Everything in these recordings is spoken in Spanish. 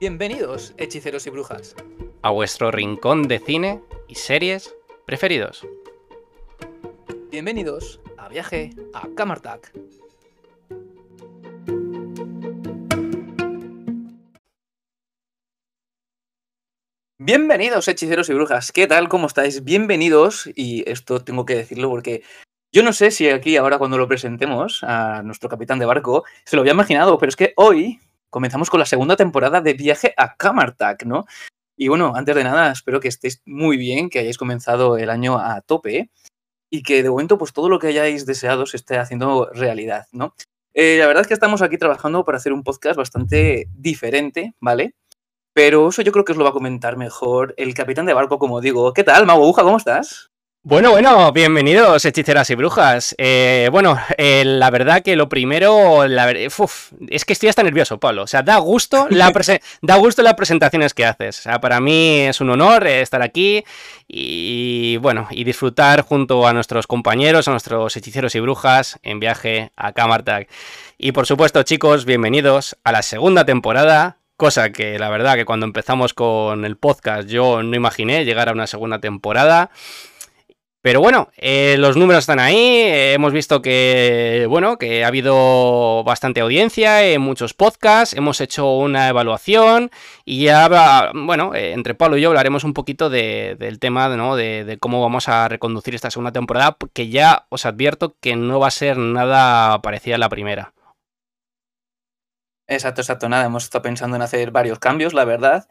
Bienvenidos, hechiceros y brujas. A vuestro rincón de cine y series preferidos. Bienvenidos a Viaje a Camartac. Bienvenidos, hechiceros y brujas. ¿Qué tal? ¿Cómo estáis? Bienvenidos. Y esto tengo que decirlo porque yo no sé si aquí ahora cuando lo presentemos a nuestro capitán de barco se lo había imaginado, pero es que hoy comenzamos con la segunda temporada de Viaje a Camartac, ¿no? Y bueno, antes de nada, espero que estéis muy bien, que hayáis comenzado el año a tope y que de momento pues todo lo que hayáis deseado se esté haciendo realidad, ¿no? Eh, la verdad es que estamos aquí trabajando para hacer un podcast bastante diferente, ¿vale? Pero eso yo creo que os lo va a comentar mejor el capitán de barco, como digo. ¿Qué tal, Mago ¿Cómo estás? Bueno, bueno, bienvenidos hechiceras y brujas. Eh, bueno, eh, la verdad que lo primero, la es que estoy hasta nervioso, Pablo. O sea, da gusto, la da gusto las presentaciones que haces. O sea, para mí es un honor eh, estar aquí y bueno, y disfrutar junto a nuestros compañeros, a nuestros hechiceros y brujas en viaje a Camartag. Y por supuesto, chicos, bienvenidos a la segunda temporada cosa que la verdad que cuando empezamos con el podcast yo no imaginé llegar a una segunda temporada. Pero bueno, eh, los números están ahí, eh, hemos visto que, bueno, que ha habido bastante audiencia en muchos podcasts, hemos hecho una evaluación y ya, bueno, eh, entre Pablo y yo hablaremos un poquito del tema ¿no? de, de, cómo vamos a reconducir esta segunda temporada, que ya os advierto que no va a ser nada parecida a la primera. Exacto, exacto, nada, hemos estado pensando en hacer varios cambios, la verdad,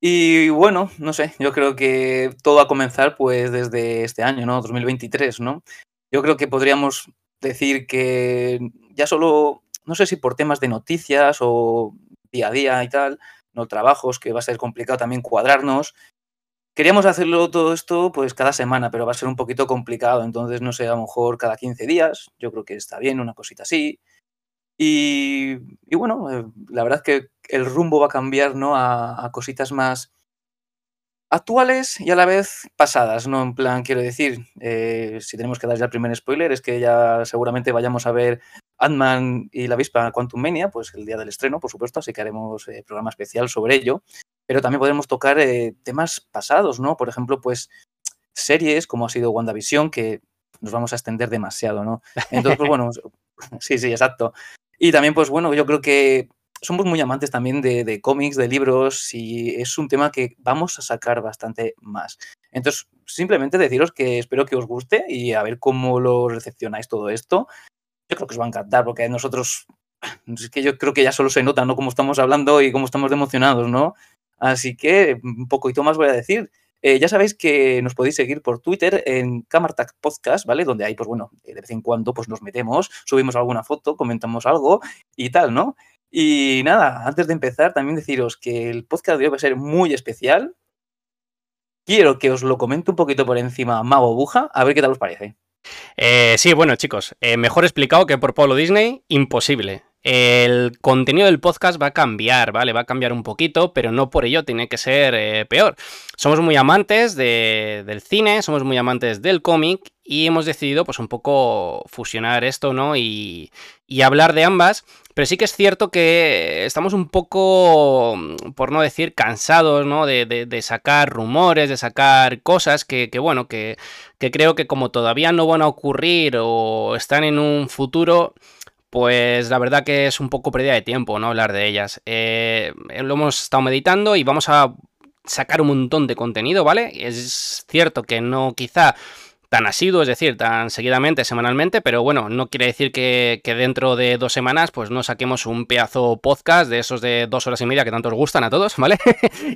y bueno, no sé, yo creo que todo va a comenzar pues desde este año, ¿no? 2023, ¿no? Yo creo que podríamos decir que ya solo, no sé si por temas de noticias o día a día y tal, no trabajos, que va a ser complicado también cuadrarnos. Queríamos hacerlo todo esto pues cada semana, pero va a ser un poquito complicado, entonces no sé, a lo mejor cada 15 días, yo creo que está bien, una cosita así. Y, bueno, eh, la verdad que el rumbo va a cambiar ¿no? a, cositas más actuales y a la vez pasadas, ¿no? En plan, quiero decir, eh, si tenemos que dar ya el primer spoiler, es que ya seguramente vayamos a ver Ant-Man y la avispa Quantum Mania, pues el día del estreno, por supuesto, así que haremos eh, programa especial sobre ello. Pero también podremos tocar temas pasados, ¿no? Por ejemplo, pues series como ha sido WandaVision, que nos vamos a extender demasiado, ¿no? Entonces, pues bueno, sí, sí, exacto. Y también, pues bueno, yo creo que somos muy amantes también de, cómics, de libros, y es un tema que vamos a sacar bastante más. Entonces, simplemente deciros que espero que os guste y a ver cómo lo recepcionáis todo esto. Yo creo que os va a encantar, porque nosotros, es que yo creo que ya solo se nota, ¿no? Cómo estamos hablando y cómo estamos emocionados, ¿no? Así que un poquito más voy a decir. Eh, ya sabéis que nos podéis seguir por Twitter en Camartac Podcast, ¿vale? Donde ahí, pues bueno, de vez en cuando pues nos metemos, subimos alguna foto, comentamos algo y tal, ¿no? Y nada, antes de empezar, también deciros que el podcast de hoy va a ser muy especial. Quiero que os lo comente un poquito por encima Mago Buja, a ver qué tal os parece. Eh, sí, bueno, chicos, eh, mejor explicado que por Pablo Disney, imposible. El contenido del podcast va a cambiar, ¿vale? Va a cambiar un poquito, pero no por ello tiene que ser eh, peor. Somos muy amantes del cine, somos muy amantes del cómic y hemos decidido pues un poco fusionar esto, ¿no? Y, hablar de ambas, pero sí que es cierto que estamos un poco, por no decir, cansados, ¿no? De, sacar rumores, de sacar cosas que, bueno, que, que creo que como todavía no van a ocurrir o están en un futuro pues la verdad que es un poco pérdida de tiempo, ¿no? Hablar de ellas. Eh, lo hemos estado meditando y vamos a sacar un montón de contenido, ¿vale? Es cierto que no quizá tan asiduo, es decir, tan seguidamente, semanalmente, pero bueno, no quiere decir que, dentro de dos semanas pues no saquemos un pedazo podcast de esos de dos horas y media que tanto os gustan a todos, ¿vale?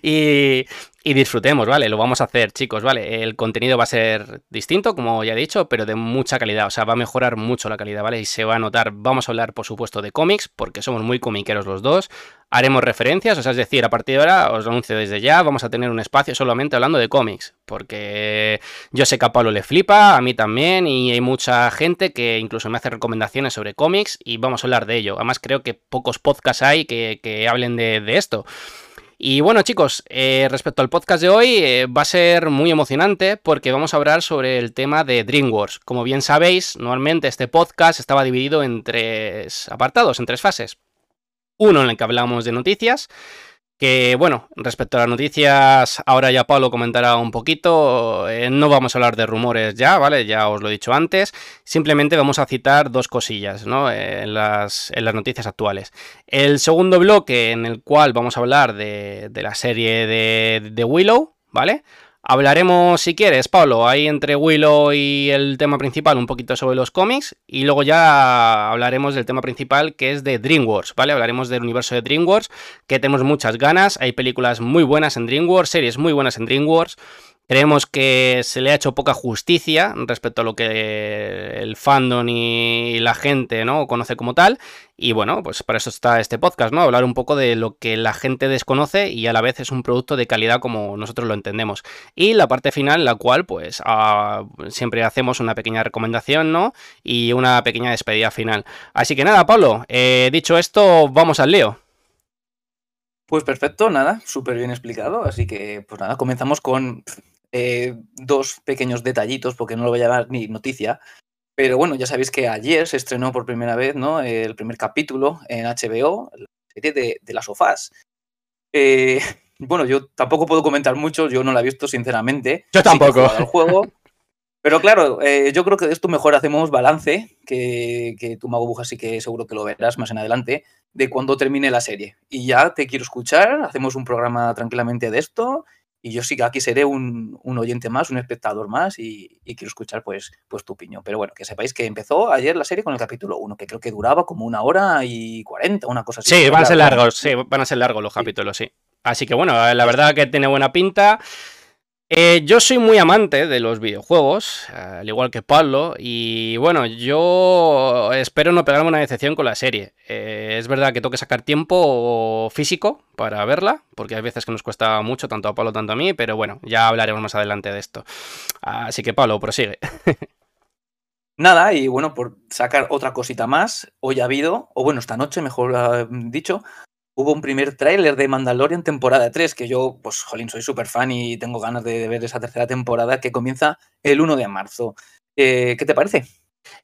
y, y disfrutemos, ¿vale? Lo vamos a hacer, chicos, ¿vale? El contenido va a ser distinto, como ya he dicho, pero de mucha calidad, o sea, va a mejorar mucho la calidad, ¿vale? Y se va a notar, vamos a hablar, por supuesto, de cómics, porque somos muy comiqueros los dos, haremos referencias, o sea, es decir, a partir de ahora, os lo anuncio desde ya, vamos a tener un espacio solamente hablando de cómics, porque yo sé que a Pablo le flipa, a mí también, y hay mucha gente que incluso me hace recomendaciones sobre cómics y vamos a hablar de ello. Además, creo que pocos podcasts hay que, hablen de, esto. Y bueno chicos, eh, respecto al podcast de hoy, eh, va a ser muy emocionante porque vamos a hablar sobre el tema de DreamWorks. Como bien sabéis, normalmente este podcast estaba dividido en tres apartados, en tres fases. Uno en el que hablamos de noticias, Que bueno, respecto a las noticias, ahora ya Pablo comentará un poquito. Eh, no vamos a hablar de rumores ya, ¿vale? Ya os lo he dicho antes. Simplemente vamos a citar dos cosillas, ¿no? en, las, en, las, noticias actuales. El segundo bloque, en el cual vamos a hablar de, de la serie de, de Willow, ¿vale? Hablaremos, si quieres, Pablo, ahí entre Willow y el tema principal, un poquito sobre los cómics. Y luego ya hablaremos del tema principal, que es de DreamWorks, ¿vale? Hablaremos del universo de DreamWorks, que tenemos muchas ganas. Hay películas muy buenas en DreamWorks, series muy buenas en DreamWorks. Creemos que se le ha hecho poca justicia respecto a lo que el fandom y la gente ¿no? conoce como tal. Y bueno, pues para eso está este podcast, ¿no? Hablar un poco de lo que la gente desconoce y a la vez es un producto de calidad como nosotros lo entendemos. Y la parte final, la cual, pues, ah, siempre hacemos una pequeña recomendación, ¿no? Y una pequeña despedida final. Así que nada, Pablo, eh, dicho esto, vamos al lío. Pues perfecto, nada, súper bien explicado. Así que, pues nada, comenzamos con eh, dos pequeños detallitos, porque no lo voy a llamar ni noticia. Pero bueno, ya sabéis que ayer se estrenó por primera vez ¿no? el primer capítulo en HBO, la serie de, de las sofás. Eh, bueno, yo tampoco puedo comentar mucho, yo no la he visto sinceramente. Yo tampoco. el juego. Pero claro, eh, yo creo que de esto mejor hacemos balance, que, que tú, Mago Buja, sí que seguro que lo verás más en adelante, de cuando termine la serie. Y ya te quiero escuchar, hacemos un programa tranquilamente de esto y yo sí que aquí seré un, oyente más, un espectador más y, quiero escuchar pues, pues tu opinión. Pero bueno, que sepáis que empezó ayer la serie con el capítulo 1, que creo que duraba como una hora y cuarenta, una cosa así. Sí, van a ser largos, sí, van a ser largos los capítulos, sí. Así que bueno, la verdad que tiene buena pinta. Eh, yo soy muy amante de los videojuegos, al igual que Pablo, y bueno, yo espero no pegarme una decepción con la serie. Eh, es verdad que tengo que sacar tiempo físico para verla, porque hay veces que nos cuesta mucho, tanto a Pablo, tanto a mí, pero bueno, ya hablaremos más adelante de esto. Así que Pablo, prosigue. Nada, y bueno, por sacar otra cosita más, hoy ha habido, o bueno, esta noche, mejor dicho, hubo un primer tráiler de Mandalorian temporada 3, que yo, pues, jolín, soy súper fan y tengo ganas de, ver esa tercera temporada que comienza el 1 de marzo. Eh, ¿Qué te parece?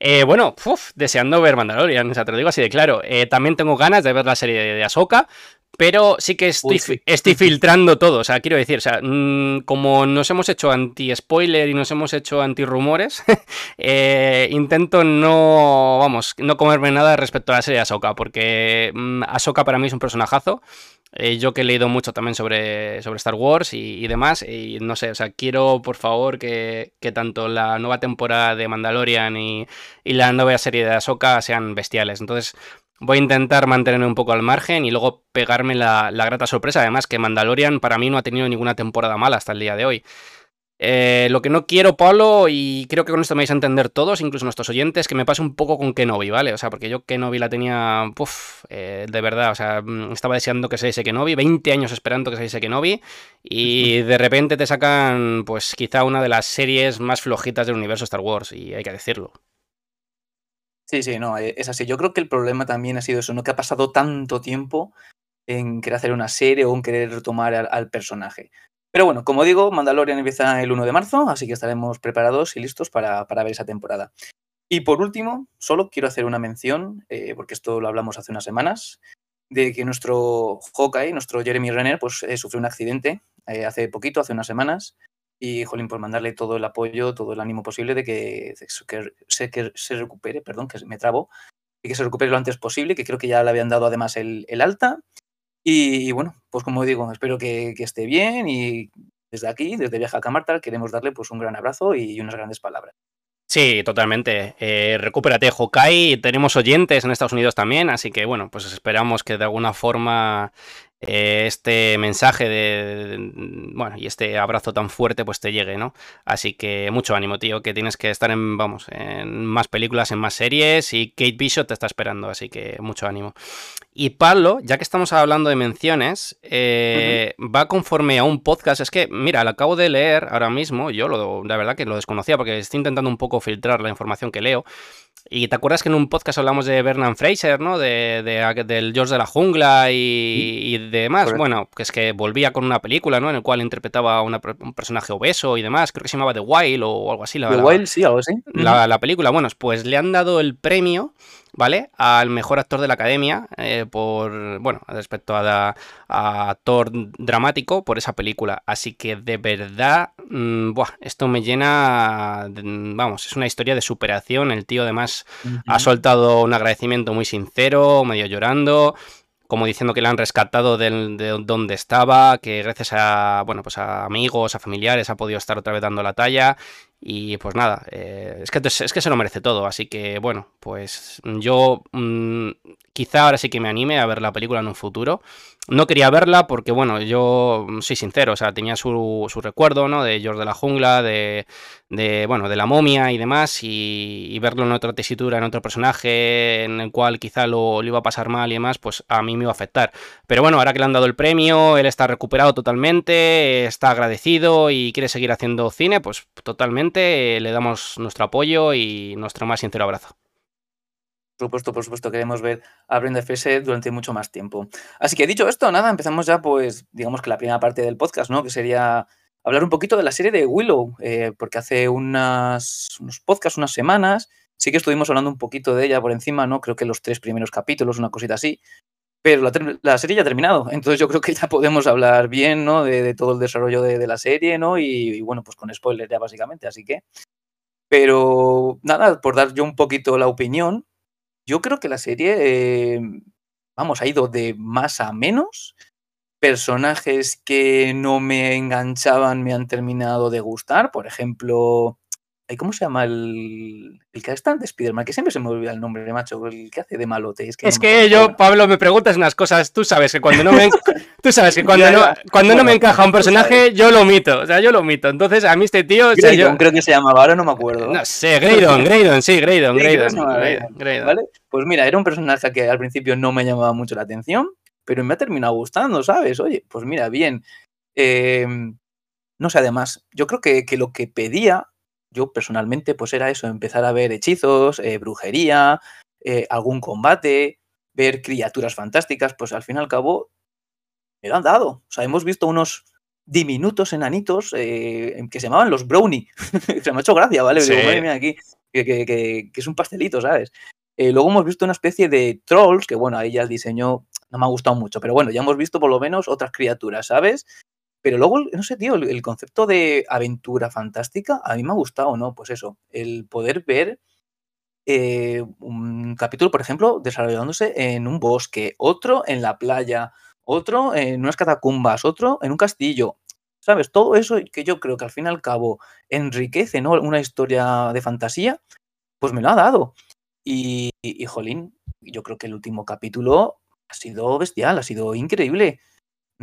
Eh, bueno, deseando ver Mandalorian, o sea, te lo digo así de claro. Eh, también tengo ganas de ver la serie de, de Ahsoka, pero sí que estoy, estoy filtrando todo, o sea, quiero decir, o sea, mm, como nos hemos hecho anti-spoiler y nos hemos hecho anti-rumores, eh, intento no, vamos, no comerme nada respecto a la serie de Ahsoka, porque mm, Ahsoka para mí es un personajazo, eh, yo que he leído mucho también sobre, sobre Star Wars y, demás, y no sé, o sea, quiero por favor que, tanto la nueva temporada de Mandalorian y, y la nueva serie de Ahsoka sean bestiales, entonces... Voy a intentar mantenerme un poco al margen y luego pegarme la, grata sorpresa. Además, que Mandalorian para mí no ha tenido ninguna temporada mala hasta el día de hoy. Eh, lo que no quiero, Pablo, y creo que con esto me vais a entender todos, incluso nuestros oyentes, que me pase un poco con Kenobi, ¿vale? O sea, porque yo Kenobi la tenía, puff, eh, de verdad, o sea, mm, estaba deseando que se diese Kenobi, 20 años esperando que se diese Kenobi, y de repente te sacan, pues quizá una de las series más flojitas del universo Star Wars, y hay que decirlo. Sí, sí, no, eh, es así. Yo creo que el problema también ha sido eso, ¿no? Que ha pasado tanto tiempo en querer hacer una serie o en querer retomar al, personaje. Pero bueno, como digo, Mandalorian empieza el 1 de marzo, así que estaremos preparados y listos para, ver esa temporada. Y por último, solo quiero hacer una mención, eh, porque esto lo hablamos hace unas semanas, de que nuestro Hawkeye, nuestro Jeremy Renner, pues eh, sufrió un accidente hace poquito, hace unas semanas, y, jolín, por mandarle todo el apoyo, todo el ánimo posible de que, que, que se recupere, perdón, que me trabo, y que se recupere lo antes posible, que creo que ya le habían dado además el, alta. Y, bueno, pues como digo, espero que, esté bien y desde aquí, desde Viaja a Camartal, queremos darle pues un gran abrazo y unas grandes palabras. Sí, totalmente. Eh, recupérate, Hokai. Tenemos oyentes en Estados Unidos también, así que bueno, pues esperamos que de alguna forma eh, este mensaje de, bueno, y este abrazo tan fuerte pues te llegue, ¿no? Así que mucho ánimo, tío, que tienes que estar en, vamos, en más películas, en más series y Kate Bishop te está esperando, así que mucho ánimo. Y Pablo, ya que estamos hablando de menciones, eh, va conforme a un podcast. Es que, mira, lo acabo de leer ahora mismo. Yo, lo, la verdad que lo desconocía porque estoy intentando un poco filtrar la información que leo. Y te acuerdas que en un podcast hablamos de Bernard Fraser, ¿no? De, del George de la Jungla y, demás. Bueno, que es que volvía con una película, ¿no? En el cual interpretaba un personaje obeso y demás. Creo que se llamaba The Wild o algo así. The Wild, sí, algo así. La, la película. Bueno, pues le han dado el premio ¿vale? Al mejor actor de la academia, eh, por, bueno, respecto a, actor dramático por esa película. Así que de verdad, mm, esto me llena, vamos, es una historia de superación. El tío además ha soltado un agradecimiento muy sincero, medio llorando como diciendo que le han rescatado de, donde estaba, que gracias a, bueno, pues a amigos, a familiares ha podido estar otra vez dando la talla y pues nada, eh, es, que, es que se lo merece todo, así que bueno, pues yo mm, quizá ahora sí que me anime a ver la película en un futuro. No quería verla porque, bueno, yo soy sincero, o sea, tenía su, su recuerdo, ¿no? De George de la Jungla, de, de, bueno, de la momia y demás, y, verlo en otra tesitura, en otro personaje, en el cual quizá lo, lo, iba a pasar mal y demás, pues a mí me iba a afectar. Pero bueno, ahora que le han dado el premio, él está recuperado totalmente, está agradecido y quiere seguir haciendo cine, pues totalmente le damos nuestro apoyo y nuestro más sincero abrazo. Por supuesto, por supuesto, queremos ver a Brenda Fraser durante mucho más tiempo. Así que dicho esto, nada, empezamos ya, pues, digamos que la primera parte del podcast, ¿no? Que sería hablar un poquito de la serie de Willow, eh, porque hace unas, unos podcasts, unas semanas, sí que estuvimos hablando un poquito de ella por encima, ¿no? Creo que los tres primeros capítulos, una cosita así. Pero la, serie ya ha terminado, entonces yo creo que ya podemos hablar bien, ¿no? De, todo el desarrollo de, la serie, ¿no? Y, bueno, pues con spoilers ya básicamente, así que. Pero nada, por dar yo un poquito la opinión, yo creo que la serie, em, vamos, ha ido de más a menos. Personajes que no me enganchaban me han terminado de gustar. Por ejemplo, ¿Cómo se llama el, el que está de Spider-Man? Que siempre se me olvida el nombre, macho. El que hace de malote. Es que, es que yo, Pablo, me preguntas unas cosas. Tú sabes que cuando no me, tú sabes que cuando no, cuando no me encaja un personaje, yo lo omito. O sea, yo lo omito. Entonces, a mí este tío. yo... creo que se llamaba, ahora no me acuerdo. No sé, Graydon, Graydon, sí, Graydon, Graydon, ¿Vale? Pues mira, era un personaje que al principio no me llamaba mucho la atención, pero me ha terminado gustando, ¿sabes? Oye, pues mira, bien. Em, no sé, además, yo creo que, que lo que pedía yo personalmente, pues era eso, empezar a ver hechizos, eh, brujería, eh, algún combate, ver criaturas fantásticas, pues al fin y al cabo me lo han dado. O sea, hemos visto unos diminutos enanitos eh, que se llamaban los brownie. se me ha hecho gracia, ¿vale? aquí, que, es un pastelito, ¿sabes? luego hemos visto una especie de trolls, que bueno, ahí ya el diseño no me ha gustado mucho, pero bueno, ya hemos visto por lo menos otras criaturas, ¿sabes? Pero luego, no sé, tío, el, concepto de aventura fantástica a mí me ha gustado, ¿no? Pues eso, el poder ver eh, un capítulo, por ejemplo, desarrollándose en un bosque, otro en la playa, otro en unas catacumbas, otro en un castillo. ¿Sabes? Todo eso que yo creo que al fin y al cabo enriquece, ¿no? Una historia de fantasía, pues me lo ha dado. Y, y, jolín, yo creo que el último capítulo ha sido bestial, ha sido increíble.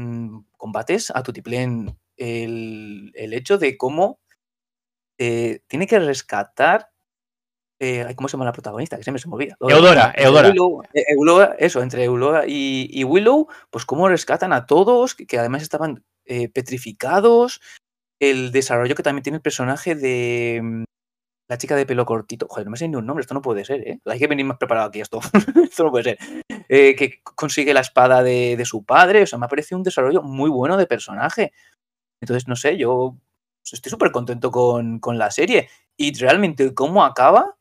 Mm, combates a Tutiplén el, el hecho de cómo eh, tiene que rescatar. Eh, ¿Cómo se llama la protagonista? Que siempre se me olvida. Eudora, Eudora. Eh, eso, entre Eudora y, Willow, pues cómo rescatan a todos, que, además estaban petrificados. El desarrollo que también tiene el personaje de, mm, la chica de pelo cortito. Joder, no me sé ni un nombre, esto no puede ser, ¿eh? Hay que venir más preparado aquí, esto. esto no puede ser. Eh, que consigue la espada de, su padre. O sea, me ha parecido un desarrollo muy bueno de personaje. Entonces, no sé, yo estoy súper contento con, con, la serie. Y realmente, ¿cómo acaba?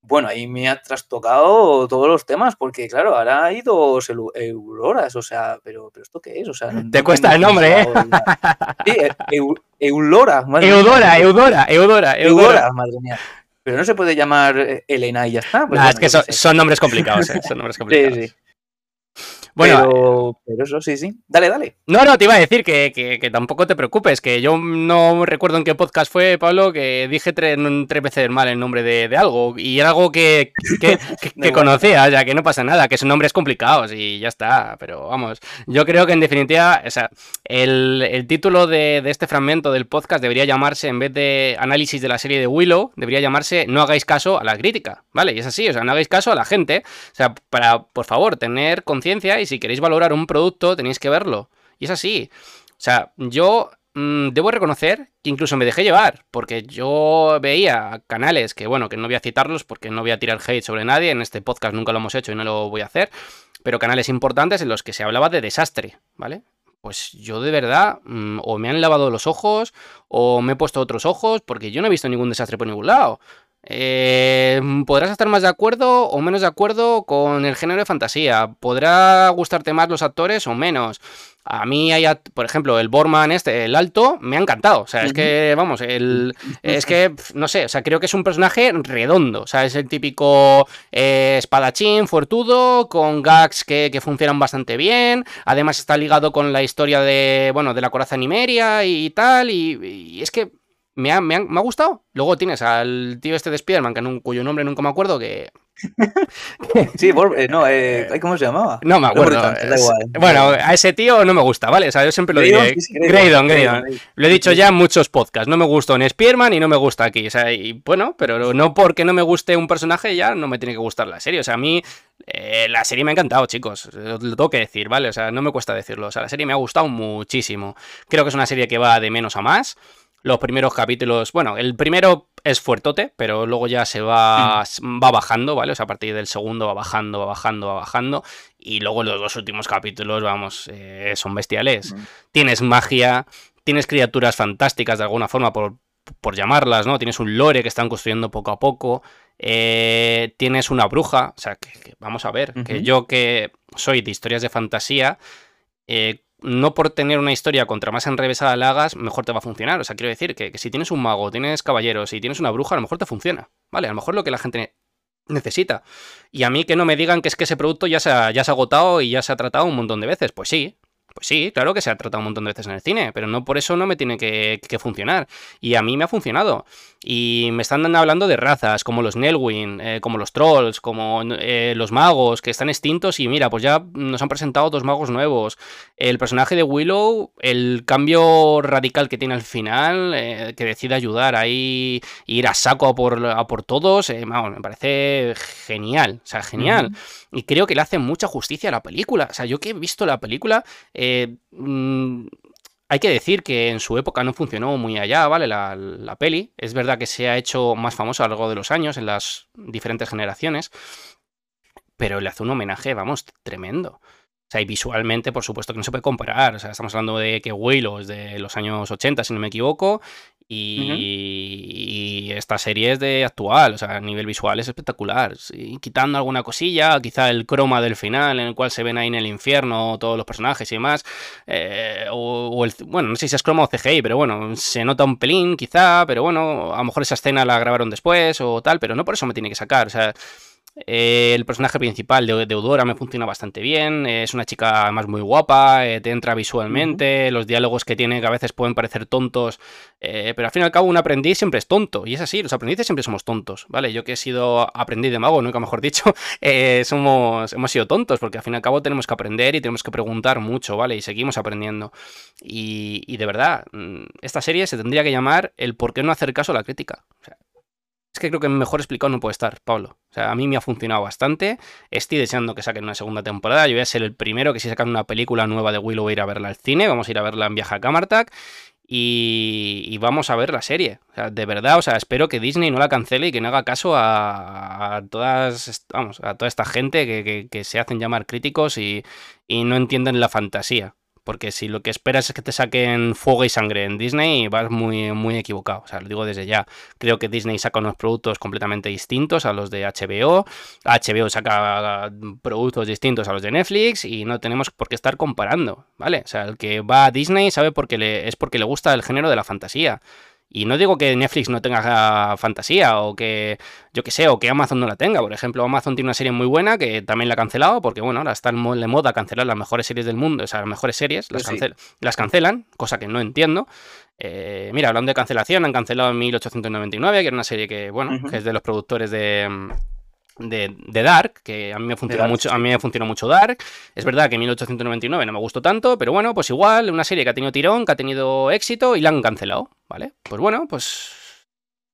Bueno, ahí me ha trastocado todos los temas, porque claro, ahora hay dos Euroras, o sea, pero, pero ¿esto qué es? O sea, Te cuesta el nombre, ¿eh? Sí, Eulora. Eudora, Eudora, Eudora, Eudora, madre mía. Pero no se puede llamar Elena y ya está. Pues es que son, nombres complicados, ¿eh? Son nombres complicados. Sí, sí. Bueno, pero, eso sí, sí. Dale, dale. No, no, te iba a decir que, tampoco te preocupes, que yo no recuerdo en qué podcast fue, Pablo, que dije tres, veces mal el nombre de, algo y era algo que, que, conocía, ya que no pasa nada, que son nombres complicados y ya está. Pero vamos, yo creo que en definitiva, o sea, el, título de, de este fragmento del podcast debería llamarse, en vez de análisis de la serie de Willow, debería llamarse No hagáis caso a la crítica, ¿vale? Y es así, o sea, no hagáis caso a la gente. O sea, para, por favor, tener conciencia si queréis valorar un producto tenéis que verlo. Y es así. O sea, yo mm, debo reconocer que incluso me dejé llevar, porque yo veía canales que, bueno, que no voy a citarlos porque no voy a tirar hate sobre nadie, en este podcast nunca lo hemos hecho y no lo voy a hacer, pero canales importantes en los que se hablaba de desastre, ¿vale? Pues yo de verdad, mm, o me han lavado los ojos, o me he puesto otros ojos, porque yo no he visto ningún desastre por ningún lado. Eh, podrás estar más de acuerdo o menos de acuerdo con el género de fantasía. Podrá gustarte más los actores o menos. A mí hay, por ejemplo, el Borman este, el alto, me ha encantado. O sea, es que, vamos, el, es que, no sé, o sea, creo que es un personaje redondo. O sea, es el típico eh, espadachín, fortudo, con gags que, funcionan bastante bien. Además está ligado con la historia de, bueno, de la coraza Nimeria y tal. y es que me ha, me, me ha, gustado. Luego tienes al tío este de Spiderman, que cuyo nombre nunca me acuerdo, que... sí, eh, no, eh, ¿cómo se llamaba? No me acuerdo. bueno, a ese tío no me gusta, ¿vale? O sea, yo siempre lo diré. Graydon, Graydon. Lo he dicho ya en muchos podcasts. No me gustó en Spiderman y no me gusta aquí. O sea, y bueno, pero no porque no me guste un personaje ya no me tiene que gustar la serie. O sea, a mí eh, la serie me ha encantado, chicos. Lo tengo que decir, ¿vale? O sea, no me cuesta decirlo. O sea, la serie me ha gustado muchísimo. Creo que es una serie que va de menos a más. Los primeros capítulos, bueno, el primero es fuertote, pero luego ya se va, mm. va bajando, ¿vale? O sea, a partir del segundo va bajando, va bajando, va bajando. Y luego los dos últimos capítulos, vamos, eh, son bestiales. Tienes magia, tienes criaturas fantásticas de alguna forma, por, por llamarlas, ¿no? Tienes un lore que están construyendo poco a poco. Eh, tienes una bruja, o sea, que, vamos a ver, que yo que soy de historias de fantasía, eh, no por tener una historia contra más enrevesada la hagas, mejor te va a funcionar. O sea, quiero decir que, si tienes un mago, tienes caballeros y tienes una bruja, a lo mejor te funciona. ¿Vale? A lo mejor lo que la gente necesita. Y a mí que no me digan que es que ese producto ya se ya se ha agotado y ya se ha tratado un montón de veces. Pues sí, pues sí, claro que se ha tratado un montón de veces en el cine, pero no por eso no me tiene que, funcionar. Y a mí me ha funcionado. Y me están hablando de razas, como los Nelwyn, eh, como los Trolls, como eh, los magos, que están extintos. Y mira, pues ya nos han presentado dos magos nuevos. El personaje de Willow, el cambio radical que tiene al final, eh, que decide ayudar ahí, ir a saco a por, por todos, me parece genial. O sea, genial. Y creo que le hace mucha justicia a la película. O sea, yo que he visto la película, eh, mm, hay que decir que en su época no funcionó muy allá, ¿vale? La, peli. Es verdad que se ha hecho más famosa a lo largo de los años, en las diferentes generaciones. Pero le hace un homenaje, vamos, tremendo. O sea, y visualmente, por supuesto que no se puede comparar. O sea, estamos hablando de que Willow es de los años 80, si no me equivoco, y, esta serie es de actual, o sea, a nivel visual es espectacular. quitando alguna cosilla, quizá el croma del final, en el cual se ven ahí en el infierno todos los personajes y demás. Eh, o, el, bueno, no sé si es croma o CGI, pero bueno, se nota un pelín, quizá, pero bueno, a lo mejor esa escena la grabaron después o tal, pero no por eso me tiene que sacar. O sea, eh, el personaje principal de, Eudora me funciona bastante bien. es una chica además muy guapa, eh, te entra visualmente. Los diálogos que tiene que a veces pueden parecer tontos, eh, pero al fin y al cabo un aprendiz siempre es tonto. Y es así, los aprendices siempre somos tontos, ¿vale? Yo que he sido aprendiz de mago, nunca mejor dicho, somos, hemos sido tontos, porque al fin y al cabo tenemos que aprender y tenemos que preguntar mucho, ¿vale? Y seguimos aprendiendo. Y, y de verdad, mm, esta serie se tendría que llamar el por qué no hacer caso a la crítica. O sea, es que creo que mejor explicado no puede estar, Pablo. O sea, a mí me ha funcionado bastante. Estoy deseando que saquen una segunda temporada. Yo voy a ser el primero que si sacan una película nueva de Willow voy a ir a verla al cine. Vamos a ir a verla en Viaje a Camartac. Y, vamos a ver la serie. O sea, de verdad, o sea, espero que Disney no la cancele y que no haga caso a, todas, vamos, a toda esta gente que, se hacen llamar críticos y, y no entienden la fantasía. Porque si lo que esperas es que te saquen fuego y sangre en Disney, vas muy, muy equivocado. O sea, lo digo desde ya. Creo que Disney saca unos productos completamente distintos a los de HBO. HBO saca productos distintos a los de Netflix y no tenemos por qué estar comparando, ¿vale? O sea, el que va a Disney sabe porque le, es porque le gusta el género de la fantasía. Y no digo que Netflix no tenga fantasía o que, yo que sé, o que Amazon no la tenga. Por ejemplo, Amazon tiene una serie muy buena que también la ha cancelado porque, bueno, ahora está en moda cancelar las mejores series del mundo, o sea, las mejores series, las, las cancelan, cosa que no entiendo. Eh, mira, hablando de cancelación, han cancelado en 1899, que era una serie que, bueno, que es de los productores de de, Dark, que a mí me funciona mucho, a mí me funcionó mucho Dark. Es verdad que en 1899 no me gustó tanto, pero bueno, pues igual, una serie que ha tenido tirón, que ha tenido éxito y la han cancelado, ¿vale? Pues bueno, pues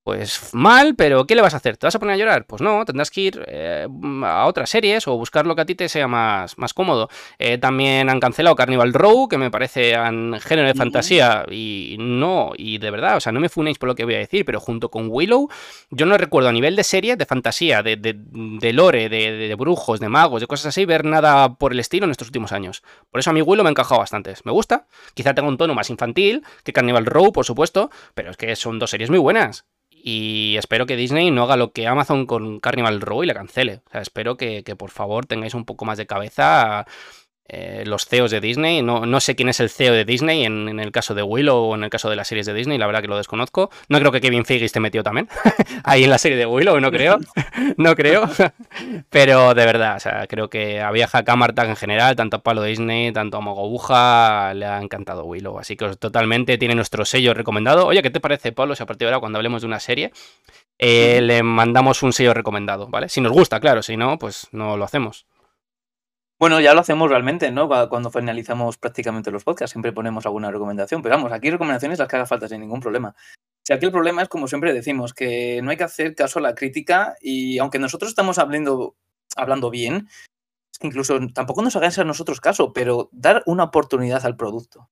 pues mal, pero ¿qué le vas a hacer? ¿Te vas a poner a llorar? Pues no, tendrás que ir eh, a otras series o buscar lo que a ti te sea más, más cómodo. Eh, también han cancelado Carnival Row, que me parece en género de fantasía y no, y de verdad, o sea, no me funéis por lo que voy a decir, pero junto con Willow, yo no recuerdo a nivel de serie, de fantasía, de, de, lore, de, de, brujos, de magos, de cosas así, ver nada por el estilo en estos últimos años. Por eso a mí Willow me ha encajado bastante. Me gusta, quizá tenga un tono más infantil que Carnival Row, por supuesto, pero es que son dos series muy buenas y espero que Disney no haga lo que Amazon con Carnival Row y la cancele. O sea, espero que, que por favor tengáis un poco más de cabeza eh, los CEOs de Disney. No, no, sé quién es el CEO de Disney en, el caso de Willow o en el caso de las series de Disney, la verdad que lo desconozco. No creo que Kevin Feige esté metido también ahí en la serie de Willow, no creo. no creo. Pero de verdad, o sea, creo que a Vieja Camartag en general, tanto a Palo Disney, tanto a Mogobuja, le ha encantado Willow. Así que totalmente tiene nuestro sello recomendado. Oye, ¿qué te parece, Pablo? Si a partir de ahora, cuando hablemos de una serie, eh, le mandamos un sello recomendado, ¿vale? Si nos gusta, claro, si no, pues no lo hacemos. Bueno, ya lo hacemos realmente, ¿no? Cuando finalizamos prácticamente los podcasts, siempre ponemos alguna recomendación. Pero vamos, aquí recomendaciones las que haga falta sin ningún problema. Si aquí el problema es, como siempre decimos, que no hay que hacer caso a la crítica y aunque nosotros estamos hablando, hablando bien, incluso tampoco nos hagáis a nosotros caso, pero dar una oportunidad al producto.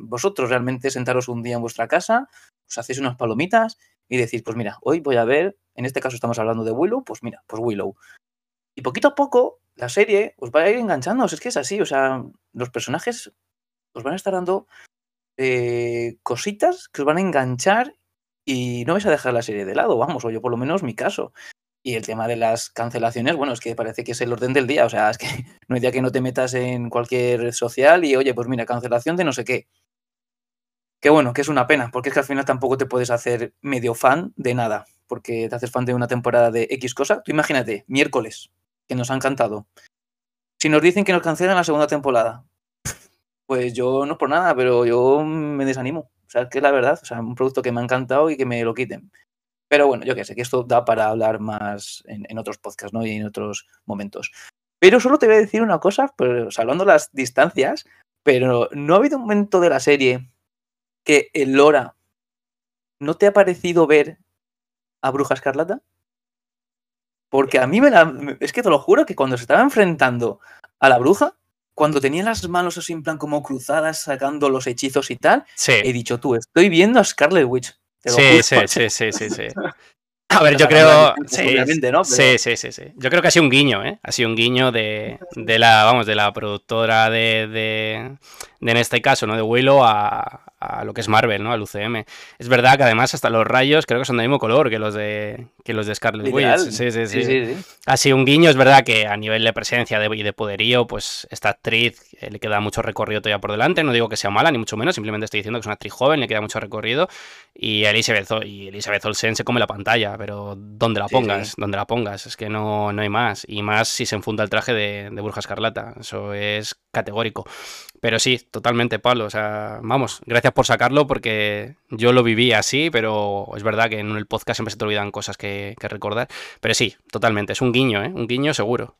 vosotros realmente sentaros un día en vuestra casa, os hacéis unas palomitas y decís, pues mira, hoy voy a ver, en este caso estamos hablando de Willow, pues mira, pues Willow. Y poquito a poco la serie os va a ir enganchando. Es que es así, o sea, los personajes os van a estar dando eh, cositas que os van a enganchar y no vais a dejar la serie de lado, vamos, o yo por lo menos mi caso. Y el tema de las cancelaciones, bueno, es que parece que es el orden del día, o sea, es que no hay día que no te metas en cualquier red social y, oye, pues mira, cancelación de no sé qué. Que bueno, que es una pena, porque es que al final tampoco te puedes hacer medio fan de nada, porque te haces fan de una temporada de X cosa. Tú imagínate, miércoles, que nos han cantado. Si nos dicen que nos cancelan la segunda temporada, pues yo no por nada, pero yo me desanimo. O sea, que es la verdad, o sea, un producto que me ha encantado y que me lo quiten. Pero bueno, yo qué sé, que esto da para hablar más en, otros podcasts, ¿no? Y en otros momentos. Pero solo te voy a decir una cosa, pues salvando las distancias, pero ¿no ha habido un momento de la serie que el Lora no te ha parecido ver a Bruja Escarlata? Porque a mí me la. Es que te lo juro que cuando se estaba enfrentando a la bruja, cuando tenía las manos así en plan como cruzadas, sacando los hechizos y tal, he dicho tú, estoy viendo a Scarlet Witch. sí, sí, sí, sí, sí, sí. A ver, yo creo. Sí, ¿no? sí, sí, sí, sí, Yo creo que ha sido un guiño, ¿eh? Ha sido un guiño de, de la, vamos, de la productora de, de, de, en este caso, ¿no? De Willow a, a lo que es Marvel, ¿no? Al UCM. Es verdad que además hasta los rayos creo que son del mismo color que los de, que los de Scarlet Witch. Sí sí sí, Así un guiño, es verdad que a nivel de presencia y de poderío, pues esta actriz eh, le queda mucho recorrido todavía por delante. No digo que sea mala, ni mucho menos, simplemente estoy diciendo que es una actriz joven, le queda mucho recorrido. Y Elizabeth, y Elizabeth Olsen se come la pantalla, pero ¿dónde la pongas? ¿Dónde la pongas? Es que no, no hay más. Y más si se enfunda el traje de, de Burja Escarlata. Eso es categórico. Pero sí, totalmente, Pablo. O sea, vamos, gracias por sacarlo porque yo lo viví así, pero es verdad que en el podcast siempre se te olvidan cosas que, recordar. Pero sí, totalmente, es un guiño, ¿eh? Un guiño seguro.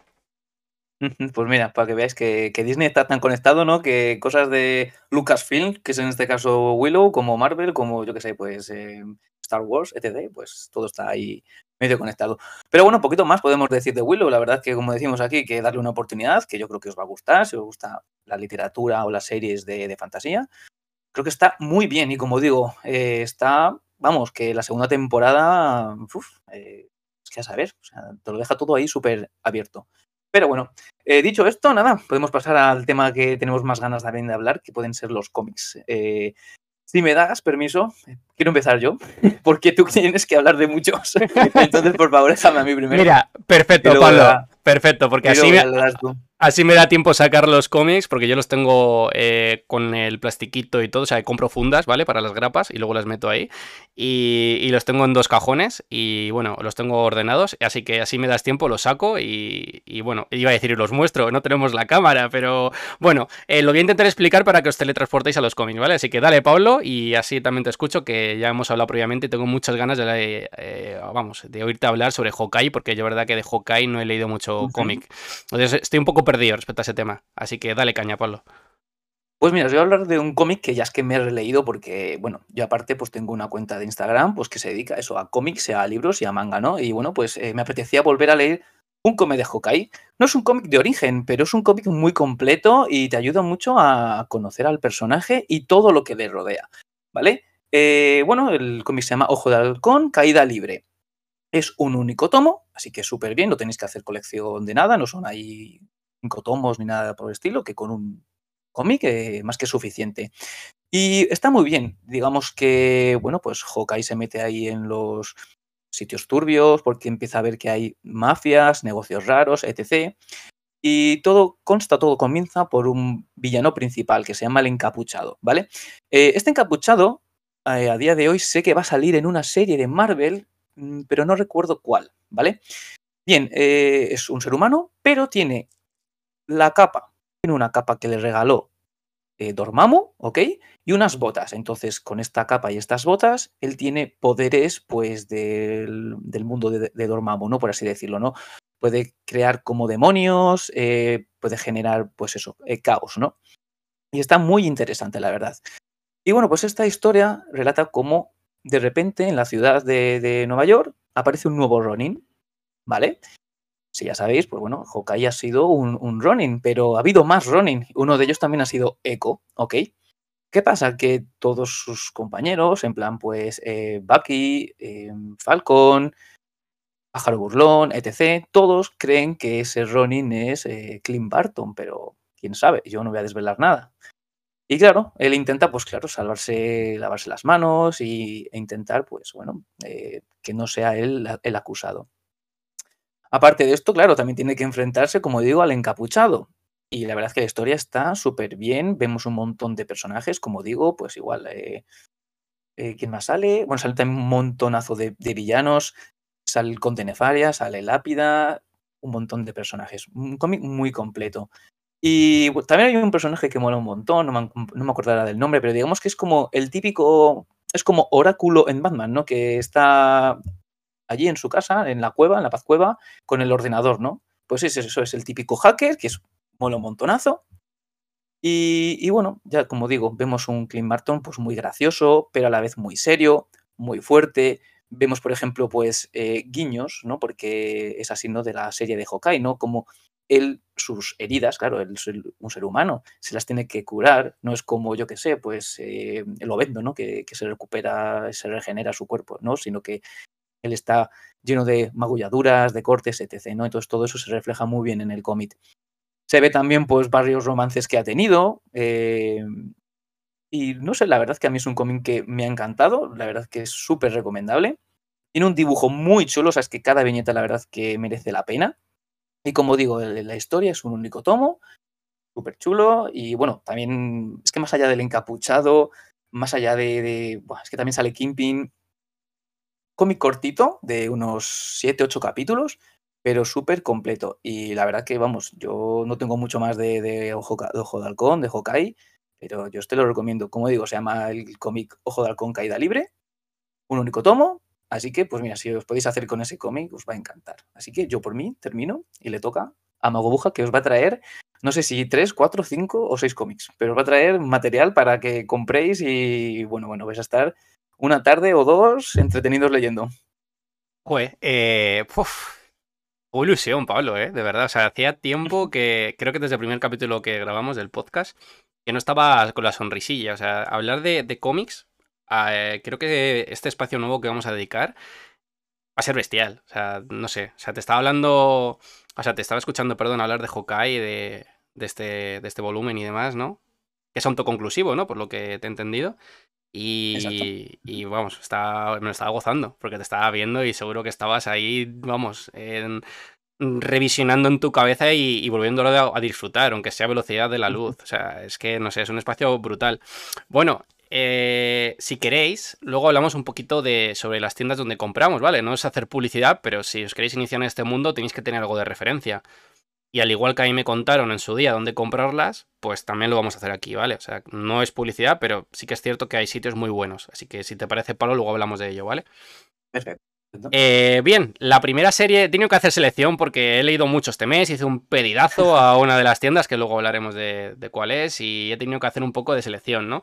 Pues mira, para que veáis que, Disney está tan conectado, ¿no? Que cosas de Lucasfilm, que es en este caso Willow, como Marvel, como yo que sé, pues eh, Star Wars, etc., pues todo está ahí medio conectado. Pero bueno, un poquito más podemos decir de Willow. La verdad que, como decimos aquí, que darle una oportunidad, que yo creo que os va a gustar, si os gusta la literatura o las series de, fantasía. Creo que está muy bien y como digo, eh, está, vamos, que la segunda temporada, eh, es que a saber, o sea, te lo deja todo ahí súper abierto. Pero bueno, eh, dicho esto, nada, podemos pasar al tema que tenemos más ganas también de hablar, que pueden ser los cómics. Si me das permiso, quiero empezar yo, porque tú tienes que hablar de muchos. Entonces, por favor, déjame a mí primero. Mira, perfecto, Pablo. Perfecto, porque así me, Así me da tiempo sacar los cómics, porque yo los tengo eh, con el plastiquito y todo, o sea, compro fundas, ¿vale? Para las grapas y luego las meto ahí. Y, los tengo en dos cajones y bueno, los tengo ordenados, así que así me das tiempo, los saco y, bueno, iba a decir y los muestro, no tenemos la cámara, pero bueno, eh, lo voy a intentar explicar para que os teletransportéis a los cómics, ¿vale? Así que dale, Pablo, y así también te escucho, que ya hemos hablado previamente y tengo muchas ganas de, eh, vamos, de oírte hablar sobre Hawkeye, porque yo verdad que de Hawkeye no he leído mucho cómic. Entonces estoy un poco perdido respecto a ese tema. Así que dale caña, Pablo. Pues mira, os voy a hablar de un cómic que ya es que me he releído porque, bueno, yo aparte pues tengo una cuenta de Instagram pues que se dedica a eso, a cómics, a libros y a manga, ¿no? Y bueno, pues eh, me apetecía volver a leer un cómic de Hawkeye. No es un cómic de origen, pero es un cómic muy completo y te ayuda mucho a conocer al personaje y todo lo que le rodea, ¿vale? Eh, bueno, el cómic se llama Ojo de Halcón, Caída Libre. Es un único tomo, así que súper bien, no tenéis que hacer colección de nada, no son ahí cinco tomos ni nada por el estilo, que con un cómic eh, más que suficiente. Y está muy bien. Digamos que, bueno, pues Hawkeye se mete ahí en los sitios turbios porque empieza a ver que hay mafias, negocios raros, etc. Y todo consta, todo comienza por un villano principal que se llama el encapuchado, ¿vale? Eh, este encapuchado, eh, a día de hoy, sé que va a salir en una serie de Marvel, mm, pero no recuerdo cuál, ¿vale? Bien, es un ser humano, pero tiene la capa, tiene una capa que le regaló Dormammu, ¿ok? Y unas botas. Entonces, con esta capa y estas botas, él tiene poderes, pues, del, mundo de, de, Dormammu, ¿no? Por así decirlo, ¿no? puede crear como demonios, eh, puede generar, pues eso, eh, caos, ¿no? Y está muy interesante, la verdad. Y bueno, pues esta historia relata cómo de repente en la ciudad de, Nueva York aparece un nuevo Ronin, ¿vale? Si ya sabéis, pues bueno, Hawkeye ha sido un, Ronin, pero ha habido más Ronin. Uno de ellos también ha sido Echo, ¿ok? ¿Qué pasa? Que todos sus compañeros, en plan, pues, eh, Bucky, Falcon, Pájaro Burlón, etc., todos creen que ese Ronin es eh, Clint Barton, pero quién sabe, yo no voy a desvelar nada. Y claro, él intenta, pues claro, salvarse, lavarse las manos y, e intentar, pues bueno, eh, que no sea él el acusado. Aparte de esto, claro, también tiene que enfrentarse, como digo, al encapuchado. Y la verdad es que la historia está súper bien. Vemos un montón de personajes, como digo, pues igual. Eh, ¿Quién más sale? Bueno, sale también un montonazo de, de villanos. Sale el Conde Nefaria, sale Lápida, un montón de personajes. Un cómic muy completo. Y también hay un personaje que mola un montón, no me, no me acordará del nombre, pero digamos que es como el típico, es como oráculo en Batman, ¿no? Que está allí en su casa, en la cueva, en la paz cueva, con el ordenador, ¿no? Pues es eso, es el típico hacker, que es mola un montonazo. Y, bueno, ya como digo, vemos un Clint Barton pues muy gracioso, pero a la vez muy serio, muy fuerte, vemos, por ejemplo, pues eh, guiños, ¿no? Porque es así, ¿no? De la serie de Hawkeye, ¿no? Como él, sus heridas, claro, él es un ser humano, se las tiene que curar, no es como, yo que sé, pues eh, el obendo, ¿no? Que, se recupera, se regenera su cuerpo, ¿no? Sino que él está lleno de magulladuras, de cortes, etc., ¿no? Entonces todo eso se refleja muy bien en el cómic. Se ve también, pues, varios romances que ha tenido, eh, y no sé, la verdad que a mí es un cómic que me ha encantado, la verdad que es súper recomendable. Tiene un dibujo muy chulo, o sea, es que cada viñeta la verdad que merece la pena. Y como digo, la historia es un único tomo, súper chulo. Y bueno, también es que más allá del encapuchado, más allá de... es que también sale Kimping. Cómic cortito, de unos 7, 8 capítulos, pero súper completo. Y la verdad que, vamos, yo no tengo mucho más de, Ojo, de Ojo de Halcón, de Hawkeye, pero yo te lo recomiendo. Como digo, se llama el cómic Ojo de Halcón Caída Libre, un único tomo. Así que, pues mira, si os podéis hacer con ese cómic, os va a encantar. Así que yo por mí termino y le toca a Magobuja que os va a traer, no sé si tres, cuatro, cinco o seis cómics, pero os va a traer material para que compréis y, bueno, bueno, vais a estar una tarde o dos entretenidos leyendo. Joder, eh, ilusión, Pablo, ¿eh? De verdad. O sea, hacía tiempo que, creo que desde el primer capítulo que grabamos del podcast, que no estaba con la sonrisilla. O sea, hablar de, cómics, eh, creo que este espacio nuevo que vamos a dedicar va a ser bestial. O sea, no sé. O sea, te estaba hablando. O sea, te estaba escuchando, perdón, hablar de Hawkeye, de, de, este, de este volumen y demás, ¿no? Que es autoconclusivo, ¿no? Por lo que te he entendido. Y, y, vamos, me lo estaba gozando, porque te estaba viendo y seguro que estabas ahí, vamos, en, revisionando en tu cabeza y, volviéndolo a, disfrutar, aunque sea velocidad de la luz. O sea, es que, no sé, es un espacio brutal. Bueno, eh, si queréis, luego hablamos un poquito de, sobre las tiendas donde compramos, ¿vale? No es hacer publicidad, pero si os queréis iniciar en este mundo tenéis que tener algo de referencia. Y al igual que a mí me contaron en su día dónde comprarlas, pues también lo vamos a hacer aquí, ¿vale? O sea, no es publicidad, pero sí que es cierto que hay sitios muy buenos. Así que si te parece, Pablo, luego hablamos de ello, ¿vale? Perfecto. Eh, bien, la primera serie, he tenido que hacer selección porque he leído mucho este mes, hice un pedidazo a una de las tiendas, que luego hablaremos de, cuál es, y he tenido que hacer un poco de selección, ¿no?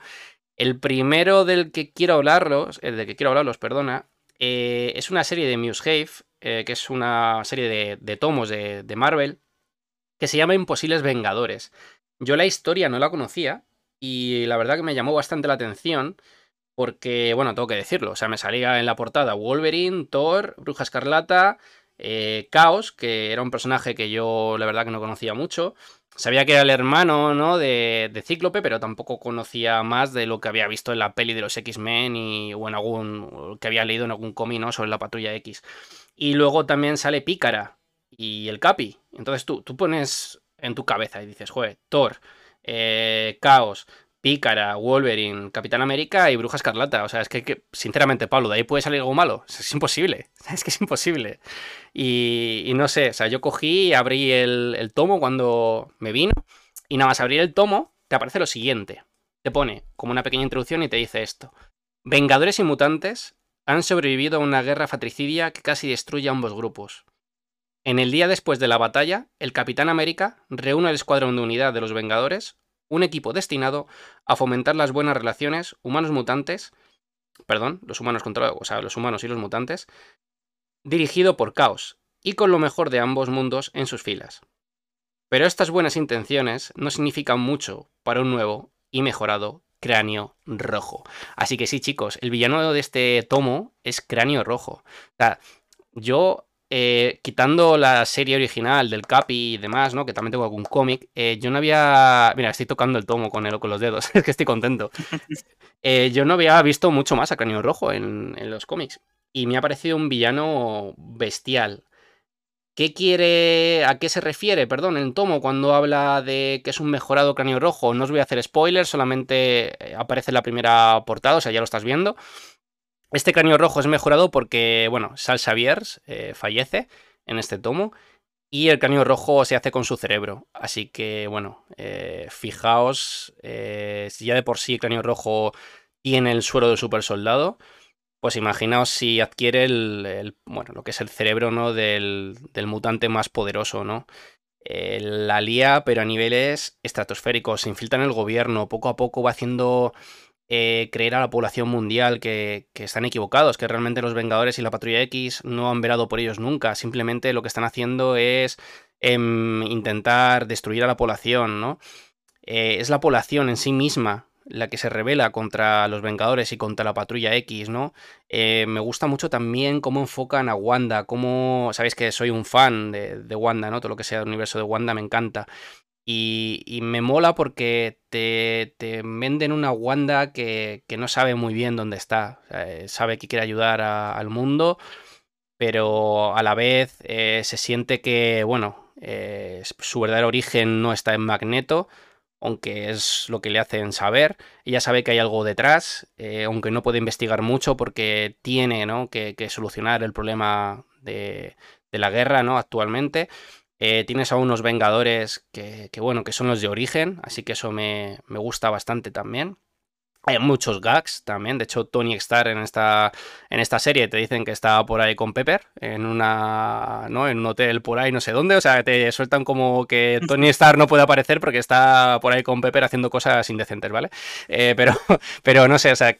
El primero del que quiero hablarlos, el del que quiero hablarlos, perdona, eh, es una serie de Musehave, eh, que es una serie de, tomos de, de, Marvel, que se llama Imposibles Vengadores. Yo la historia no la conocía y la verdad que me llamó bastante la atención porque, bueno, tengo que decirlo, o sea, me salía en la portada Wolverine, Thor, Bruja Escarlata, eh, Chaos, que era un personaje que yo la verdad que no conocía mucho, Sabía que era el hermano, ¿no? De, de, Cíclope, pero tampoco conocía más de lo que había visto en la peli de los X-Men y o en algún que había leído en algún cómic, ¿no? Sobre la Patrulla X. Y luego también sale Pícara y el Capi. Entonces tú, tú pones en tu cabeza y dices, joder, Thor, eh, Caos, Pícara, Wolverine, Capitán América y Bruja Escarlata. O sea, es que, sinceramente, Pablo, ¿de ahí puede salir algo malo? Es, imposible. Es que es imposible. Y, no sé, o sea, yo cogí, abrí el, el tomo cuando me vino y nada más abrir el tomo, te aparece lo siguiente. Te pone como una pequeña introducción y te dice esto. Vengadores y mutantes han sobrevivido a una guerra fratricidia que casi destruye a ambos grupos. En el día después de la batalla, el Capitán América reúne al escuadrón de unidad de los Vengadores, un equipo destinado a fomentar las buenas relaciones humanos mutantes, perdón, los humanos contra, o sea, los humanos y los mutantes, dirigido por Caos y con lo mejor de ambos mundos en sus filas. Pero estas buenas intenciones no significan mucho para un nuevo y mejorado cráneo rojo. Así que sí, chicos, el villano de este tomo es cráneo rojo. O sea, yo eh, quitando la serie original del Capi y demás, ¿no? Que también tengo algún cómic, eh, yo no había. Mira, estoy tocando el tomo con, el, con los dedos, es que estoy contento. Eh, yo no había visto mucho más a Cráneo Rojo en, los cómics. Y me ha parecido un villano bestial. ¿Qué quiere. ¿A qué se refiere, perdón, el tomo cuando habla de que es un mejorado cráneo rojo? No os voy a hacer spoilers, solamente aparece la primera portada, o sea, ya lo estás viendo. Este cráneo rojo es mejorado porque, bueno, Sal Xaviers eh, fallece en este tomo y el cráneo rojo se hace con su cerebro. Así que, bueno, eh, fijaos, eh, si ya de por sí el cráneo rojo tiene el suero del super soldado, pues imaginaos si adquiere el, bueno, lo que es el cerebro ¿no? del, del mutante más poderoso, ¿no? la lía, pero a niveles estratosféricos, se infiltra en el gobierno, poco a poco va haciendo eh, creer a la población mundial que, están equivocados, que realmente los Vengadores y la Patrulla X no han velado por ellos nunca, simplemente lo que están haciendo es em, intentar destruir a la población, ¿no? Eh, es la población en sí misma la que se revela contra los Vengadores y contra la Patrulla X, ¿no? Eh, me gusta mucho también cómo enfocan a Wanda, cómo, sabéis que soy un fan de, de Wanda, ¿no? Todo lo que sea el universo de Wanda me encanta. Y, me mola porque te, venden una Wanda que, no sabe muy bien dónde está. Eh, sabe que quiere ayudar al mundo, pero a la vez eh, se siente que, bueno, eh, su verdadero origen no está en Magneto, aunque es lo que le hacen saber. Ella sabe que hay algo detrás, aunque no puede investigar mucho porque tiene que, solucionar el problema de, de la guerra ¿no? actualmente. Eh, tienes a unos Vengadores que, bueno, que son los de origen, así que eso me, gusta bastante también. Hay muchos gags también. De hecho, Tony Stark en esta, en esta serie te dicen que está por ahí con Pepper, en una. ¿no? En un hotel por ahí, no sé dónde. O sea, te sueltan como que Tony Stark no puede aparecer porque está por ahí con Pepper haciendo cosas indecentes, ¿vale? Eh, pero, pero no sé, o sea,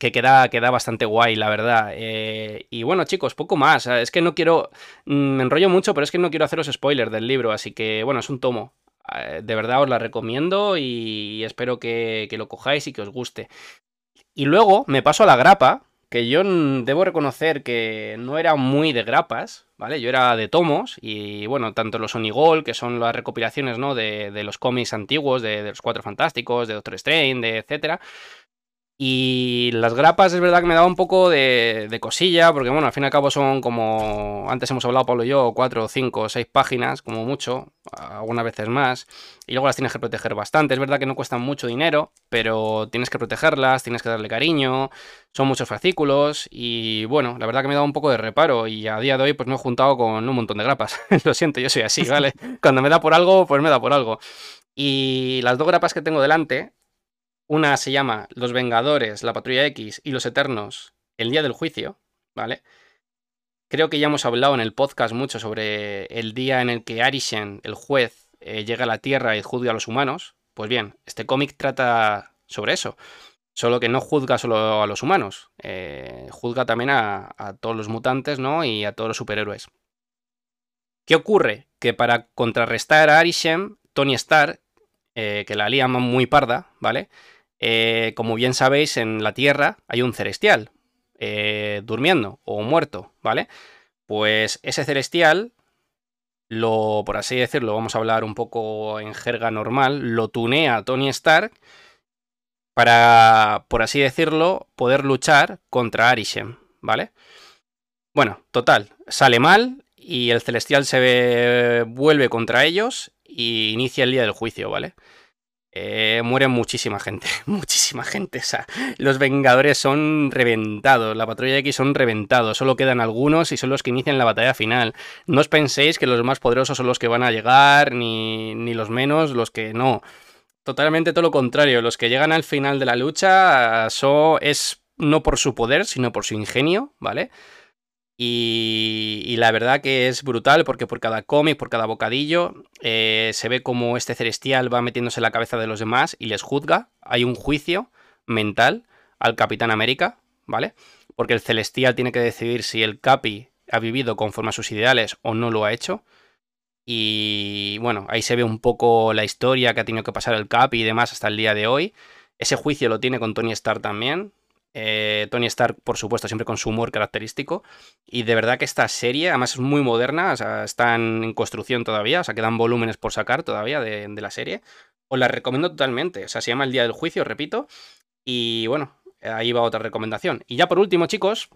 que queda, queda bastante guay, la verdad. Eh, y bueno, chicos, poco más. Es que no quiero. Mm, me enrollo mucho, pero es que no quiero haceros spoilers del libro. Así que, bueno, es un tomo. Eh, de verdad os la recomiendo y espero que, lo cojáis y que os guste. Y luego me paso a la grapa, que yo debo reconocer que no era muy de grapas, ¿vale? Yo era de tomos y bueno, tanto los Onigol, que son las recopilaciones, ¿no? De, los cómics antiguos, de, de, los Cuatro Fantásticos, de Doctor Strange, de etcétera y las grapas es verdad que me daba un poco de, cosilla, porque bueno, al fin y al cabo son como, antes hemos hablado Pablo y yo, cuatro, cinco, seis páginas, como mucho, algunas veces más, y luego las tienes que proteger bastante. Es verdad que no cuestan mucho dinero, pero tienes que protegerlas, tienes que darle cariño, son muchos fascículos, y bueno, la verdad que me da un poco de reparo, y a día de hoy pues me he juntado con un montón de grapas. Lo siento, yo soy así, ¿vale? Cuando me da por algo, pues me da por algo. Y las dos grapas que tengo delante una se llama Los Vengadores, la Patrulla X y Los Eternos, el día del juicio, ¿vale? Creo que ya hemos hablado en el podcast mucho sobre el día en el que Arishen, el juez, eh, llega a la Tierra y juzga a los humanos. Pues bien, este cómic trata sobre eso. Solo que no juzga solo a los humanos, eh, juzga también a, todos los mutantes, ¿no? Y a todos los superhéroes. ¿Qué ocurre? Que para contrarrestar a Arishem, Tony Stark, eh, que la lía muy parda, ¿vale? Eh, como bien sabéis, en la Tierra hay un celestial eh, durmiendo o muerto, ¿vale? Pues ese celestial lo, por así decirlo, vamos a hablar un poco en jerga normal, lo tunea Tony Stark para, por así decirlo, poder luchar contra Arishem, ¿vale? Bueno, total, sale mal y el celestial se vuelve contra ellos y inicia el día del juicio, ¿vale? Eh, muere muchísima gente, muchísima gente. O sea, los Vengadores son reventados, la patrulla X son reventados, solo quedan algunos y son los que inician la batalla final. No os penséis que los más poderosos son los que van a llegar, ni, ni los menos, los que no. Totalmente todo lo contrario, los que llegan al final de la lucha son, es no por su poder, sino por su ingenio, ¿vale? Y, la verdad que es brutal porque por cada cómic, por cada bocadillo, eh, se ve como este celestial va metiéndose en la cabeza de los demás y les juzga. Hay un juicio mental al Capitán América, ¿vale? Porque el celestial tiene que decidir si el Capi ha vivido conforme a sus ideales o no lo ha hecho. Y bueno, ahí se ve un poco la historia que ha tenido que pasar el Capi y demás hasta el día de hoy. Ese juicio lo tiene con Tony Stark también, eh, Tony Stark, por supuesto, siempre con su humor característico. Y de verdad que esta serie, además es muy moderna, o sea, están en construcción todavía, o sea, quedan volúmenes por sacar todavía de, la serie. Os la recomiendo totalmente. O sea, se llama El Día del Juicio, repito. Y bueno, ahí va otra recomendación. Y ya por último, chicos,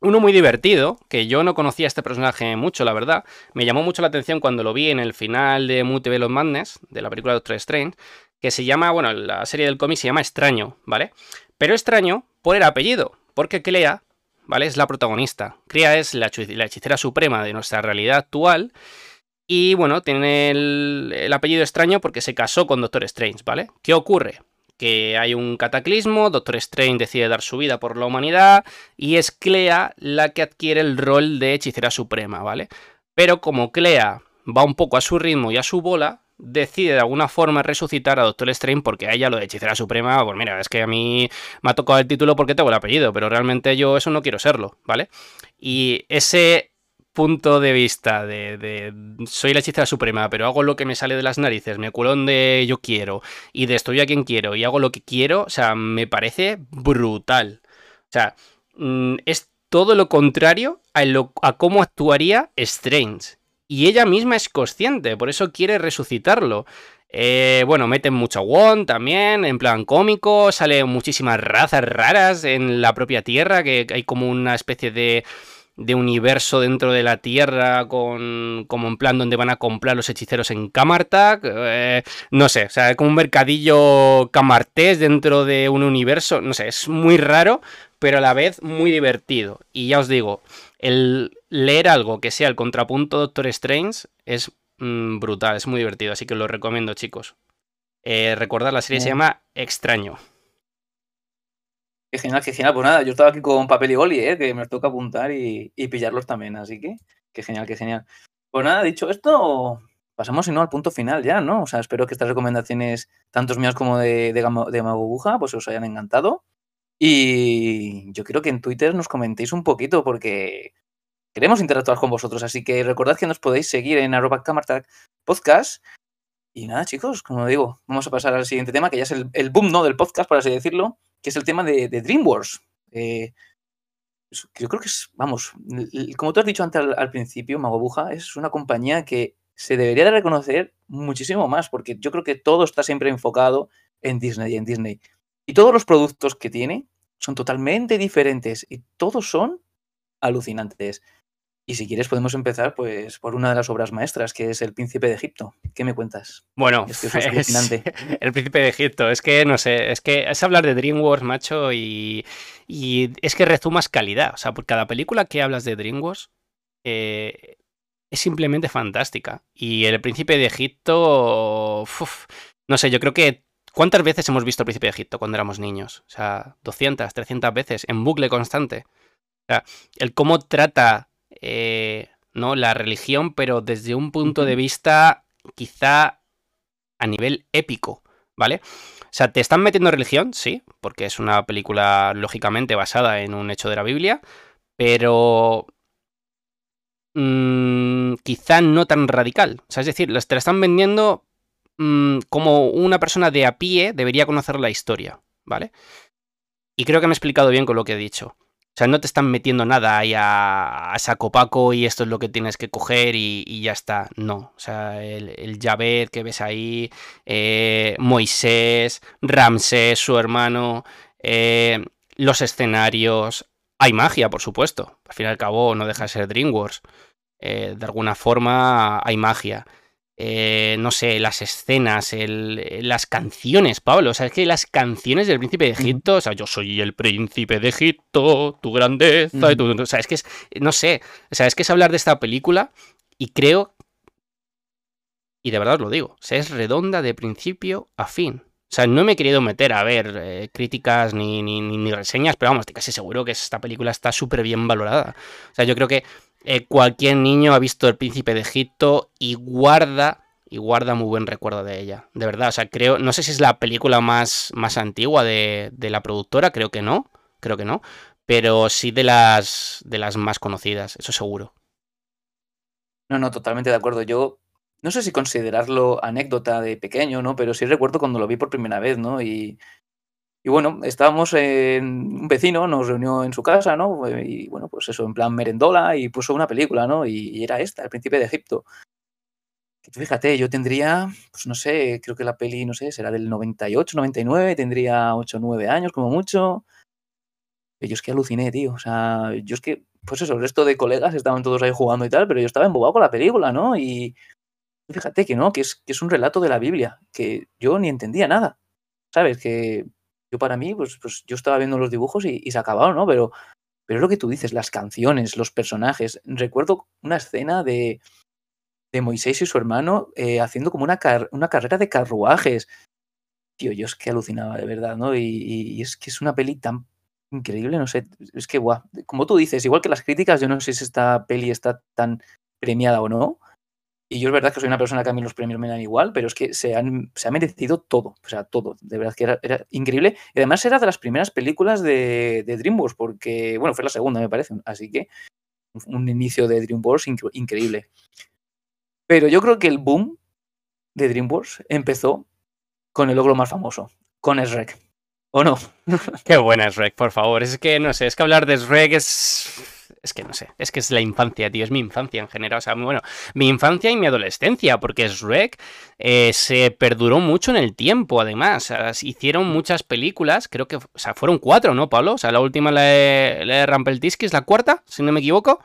uno muy divertido, que yo no conocía a este personaje mucho, la verdad. Me llamó mucho la atención cuando lo vi en el final de Multiverse of Madness, de la película Doctor Strange, que se llama, bueno, la serie del cómic se llama Extraño, ¿vale? Pero extraño por el apellido, porque Clea, ¿vale? Es la protagonista. Clea es la, hechicera suprema de nuestra realidad actual. Y bueno, tiene el, apellido extraño porque se casó con Doctor Strange, ¿vale? ¿Qué ocurre? Que hay un cataclismo, Doctor Strange decide dar su vida por la humanidad y es Clea la que adquiere el rol de hechicera suprema, ¿vale? Pero como Clea va un poco a su ritmo y a su bola, decide de alguna forma resucitar a Doctor Strange porque a ella lo de hechicera suprema, pues mira, es que a mí me ha tocado el título porque tengo el apellido, pero realmente yo eso no quiero serlo, ¿vale? Y ese punto de vista de, soy la hechicera suprema, pero hago lo que me sale de las narices, me cuelo donde yo quiero y destruyo a quien quiero y hago lo que quiero, o sea, me parece brutal. O sea, mm, es todo lo contrario a, a cómo actuaría Strange y ella misma es consciente, por eso quiere resucitarlo. Eh, bueno, meten mucho Won también, en plan cómico, salen muchísimas razas raras en la propia Tierra, que hay como una especie de, de universo dentro de la Tierra, con, como en plan donde van a comprar los hechiceros en Camartag, eh, no sé, o sea, como un mercadillo camartés dentro de un universo, no sé, es muy raro, pero a la vez muy divertido. Y ya os digo, el leer algo que sea el contrapunto Doctor Strange es mm, brutal, es muy divertido, así que lo recomiendo, chicos. Eh, recordad, la serie se llama Extraño. Qué genial, qué genial. Pues nada, yo estaba aquí con papel y boli, ¿eh? que me toca apuntar y, pillarlos también, así que qué genial, qué genial. Pues nada, dicho esto, pasamos si no al punto final ya, ¿no? O sea, espero que estas recomendaciones, tantos mías como de, de, de Mago pues os hayan encantado. Y yo quiero que en Twitter nos comentéis un poquito porque queremos interactuar con vosotros. Así que recordad que nos podéis seguir en arroba podcast. Y nada, chicos, como digo, vamos a pasar al siguiente tema, que ya es el, boom ¿no? del podcast, por así decirlo, que es el tema de, DreamWorks. Eh, yo creo que es, vamos, como tú has dicho antes al, principio, Magobuja, es una compañía que se debería de reconocer muchísimo más, porque yo creo que todo está siempre enfocado en Disney, en Disney. Y todos los productos que tiene son totalmente diferentes y todos son alucinantes. Y si quieres podemos empezar pues por una de las obras maestras, que es El Príncipe de Egipto. ¿Qué me cuentas? Bueno, es, es alucinante. El Príncipe de Egipto, es que no sé, es que es hablar de DreamWorks, macho, y, y es que rezumas calidad. O sea, por cada película que hablas de DreamWorks eh, es simplemente fantástica. Y El Príncipe de Egipto, no sé, yo creo que ¿Cuántas veces hemos visto el príncipe de Egipto cuando éramos niños? O sea, 200, 300 veces, en bucle constante. O sea, el cómo trata eh, ¿no? la religión, pero desde un punto de vista quizá a nivel épico, ¿vale? O sea, te están metiendo religión, sí, porque es una película lógicamente basada en un hecho de la Biblia, pero mm, quizá no tan radical. O sea, es decir, te la están vendiendo Mm, como una persona de a pie debería conocer la historia, ¿vale? Y creo que me he explicado bien con lo que he dicho. O sea, no te están metiendo nada ahí a, saco paco y esto es lo que tienes que coger y, ya está. No. O sea, el, el que ves ahí, eh, Moisés, Ramsés, su hermano, eh, los escenarios. Hay magia, por supuesto. Al fin y al cabo, no deja de ser DreamWorks. Eh, de alguna forma hay magia. Eh, no sé, las escenas, el, las canciones, Pablo. O sea, es que las canciones del príncipe de Egipto, o sea, yo soy el príncipe de Egipto, tu grandeza, y tu, o sea, es que es, no sé, o sea, es que es hablar de esta película y creo, y de verdad os lo digo, o sea, es redonda de principio a fin. O sea, no me he querido meter a ver eh, críticas ni, ni, ni, reseñas, pero vamos, estoy casi seguro que esta película está súper bien valorada. O sea, yo creo que eh, cualquier niño ha visto El Príncipe de Egipto y guarda y guarda muy buen recuerdo de ella. De verdad, o sea, creo, no sé si es la película más, más antigua de, la productora, creo que no, creo que no, pero sí de las, de las más conocidas, eso seguro. No, no, totalmente de acuerdo. Yo no sé si considerarlo anécdota de pequeño, ¿no? Pero sí recuerdo cuando lo vi por primera vez, ¿no? Y, y bueno, estábamos en un vecino, nos reunió en su casa, ¿no? Y bueno, pues eso, en plan merendola y puso una película, ¿no? Y, era esta, El Príncipe de Egipto. fíjate, yo tendría, pues no sé, creo que la peli, no sé, será del 98, 99, tendría 8 o 9 años como mucho. Y yo es que aluciné, tío. O sea, yo es que, pues eso, el resto de colegas estaban todos ahí jugando y tal, pero yo estaba embobado con la película, ¿no? Y fíjate que no, que es, que es un relato de la Biblia, que yo ni entendía nada. ¿Sabes? Que yo para mí, pues, pues yo estaba viendo los dibujos y, se acabaron, ¿no? Pero, pero es lo que tú dices, las canciones, los personajes. Recuerdo una escena de, de Moisés y su hermano eh, haciendo como una, una carrera de carruajes. Tío, yo es que alucinaba de verdad, ¿no? Y, es que es una peli tan increíble, no sé, es que, guau, como tú dices, igual que las críticas, yo no sé si esta peli está tan premiada o no, y yo es verdad que soy una persona que a mí los premios me dan igual, pero es que se, han, se ha merecido todo, o sea, todo. De verdad que era, increíble. Y además era de las primeras películas de, de, DreamWorks, porque, bueno, fue la segunda, me parece. Así que un inicio de DreamWorks increíble. Pero yo creo que el boom de DreamWorks empezó con el logro más famoso, con Shrek. ¿O no? Qué buena Shrek, por favor. Es que, no sé, es que hablar de Shrek es es que no sé, es que es la infancia, tío, es mi infancia en general, o sea, bueno, mi infancia y mi adolescencia, porque Shrek eh, se perduró mucho en el tiempo, además, hicieron muchas películas, creo que, o sea, fueron cuatro, ¿no, Pablo? O sea, la última, la de, la es la cuarta, si no me equivoco.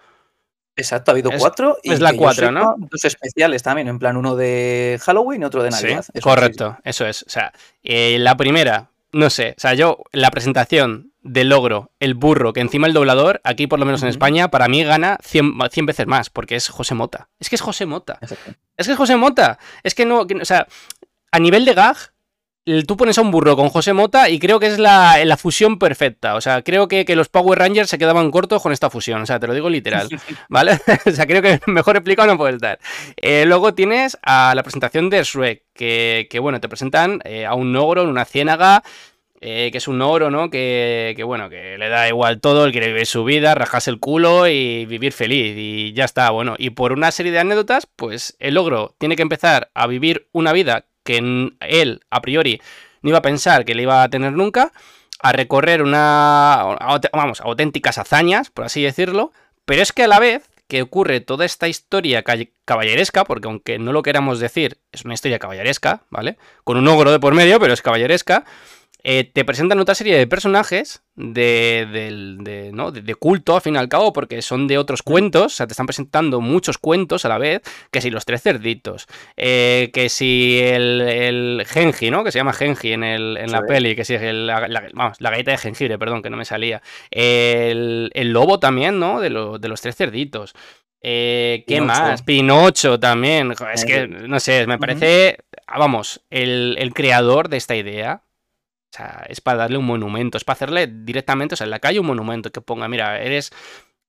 Exacto, ha habido cuatro. Y es la cuatro, ¿no? Dos especiales también, en plan uno de Halloween y otro de Navidad. correcto, eso es. O sea, eh, la primera, no sé, o sea, yo, la presentación del logro, el burro, que encima el doblador, aquí por lo menos en España, para mí gana 100, veces más, porque es José Mota. Es que es José Mota. Es que es José Mota. Es que no, o sea, a nivel de gag, tú pones a un burro con José Mota y creo que es la, fusión perfecta. O sea, creo que, los Power Rangers se quedaban cortos con esta fusión. O sea, te lo digo literal. ¿Vale? o sea, creo que mejor explicado no puede estar. Eh, luego tienes a la presentación de Shrek, que, que bueno, te presentan eh, a un ogro en una ciénaga. Eh, que es un oro, ¿no? Que, que, bueno, que le da igual todo, él quiere vivir su vida, rajarse el culo y vivir feliz y ya está, bueno. Y por una serie de anécdotas, pues el ogro tiene que empezar a vivir una vida que él, a priori, no iba a pensar que le iba a tener nunca, a recorrer una, vamos, auténticas hazañas, por así decirlo, pero es que a la vez que ocurre toda esta historia caballeresca, porque aunque no lo queramos decir, es una historia caballeresca, ¿vale? Con un ogro de por medio, pero es caballeresca. Eh, te presentan otra serie de personajes de, de, culto, al fin y al cabo, porque son de otros cuentos, o sea, te están presentando muchos cuentos a la vez, que si los tres cerditos, eh, que si el, el, Genji, ¿no? Que se llama Genji en, el, en la peli, que si es la, vamos, la galleta de jengibre, perdón, que no me salía. El, el lobo también, ¿no? De, de los tres cerditos. Eh, ¿Qué más? Pinocho también. Es que, no sé, me parece, vamos, el, el creador de esta idea o sea, es para darle un monumento, es para hacerle directamente, o sea, en la calle un monumento que ponga, mira, eres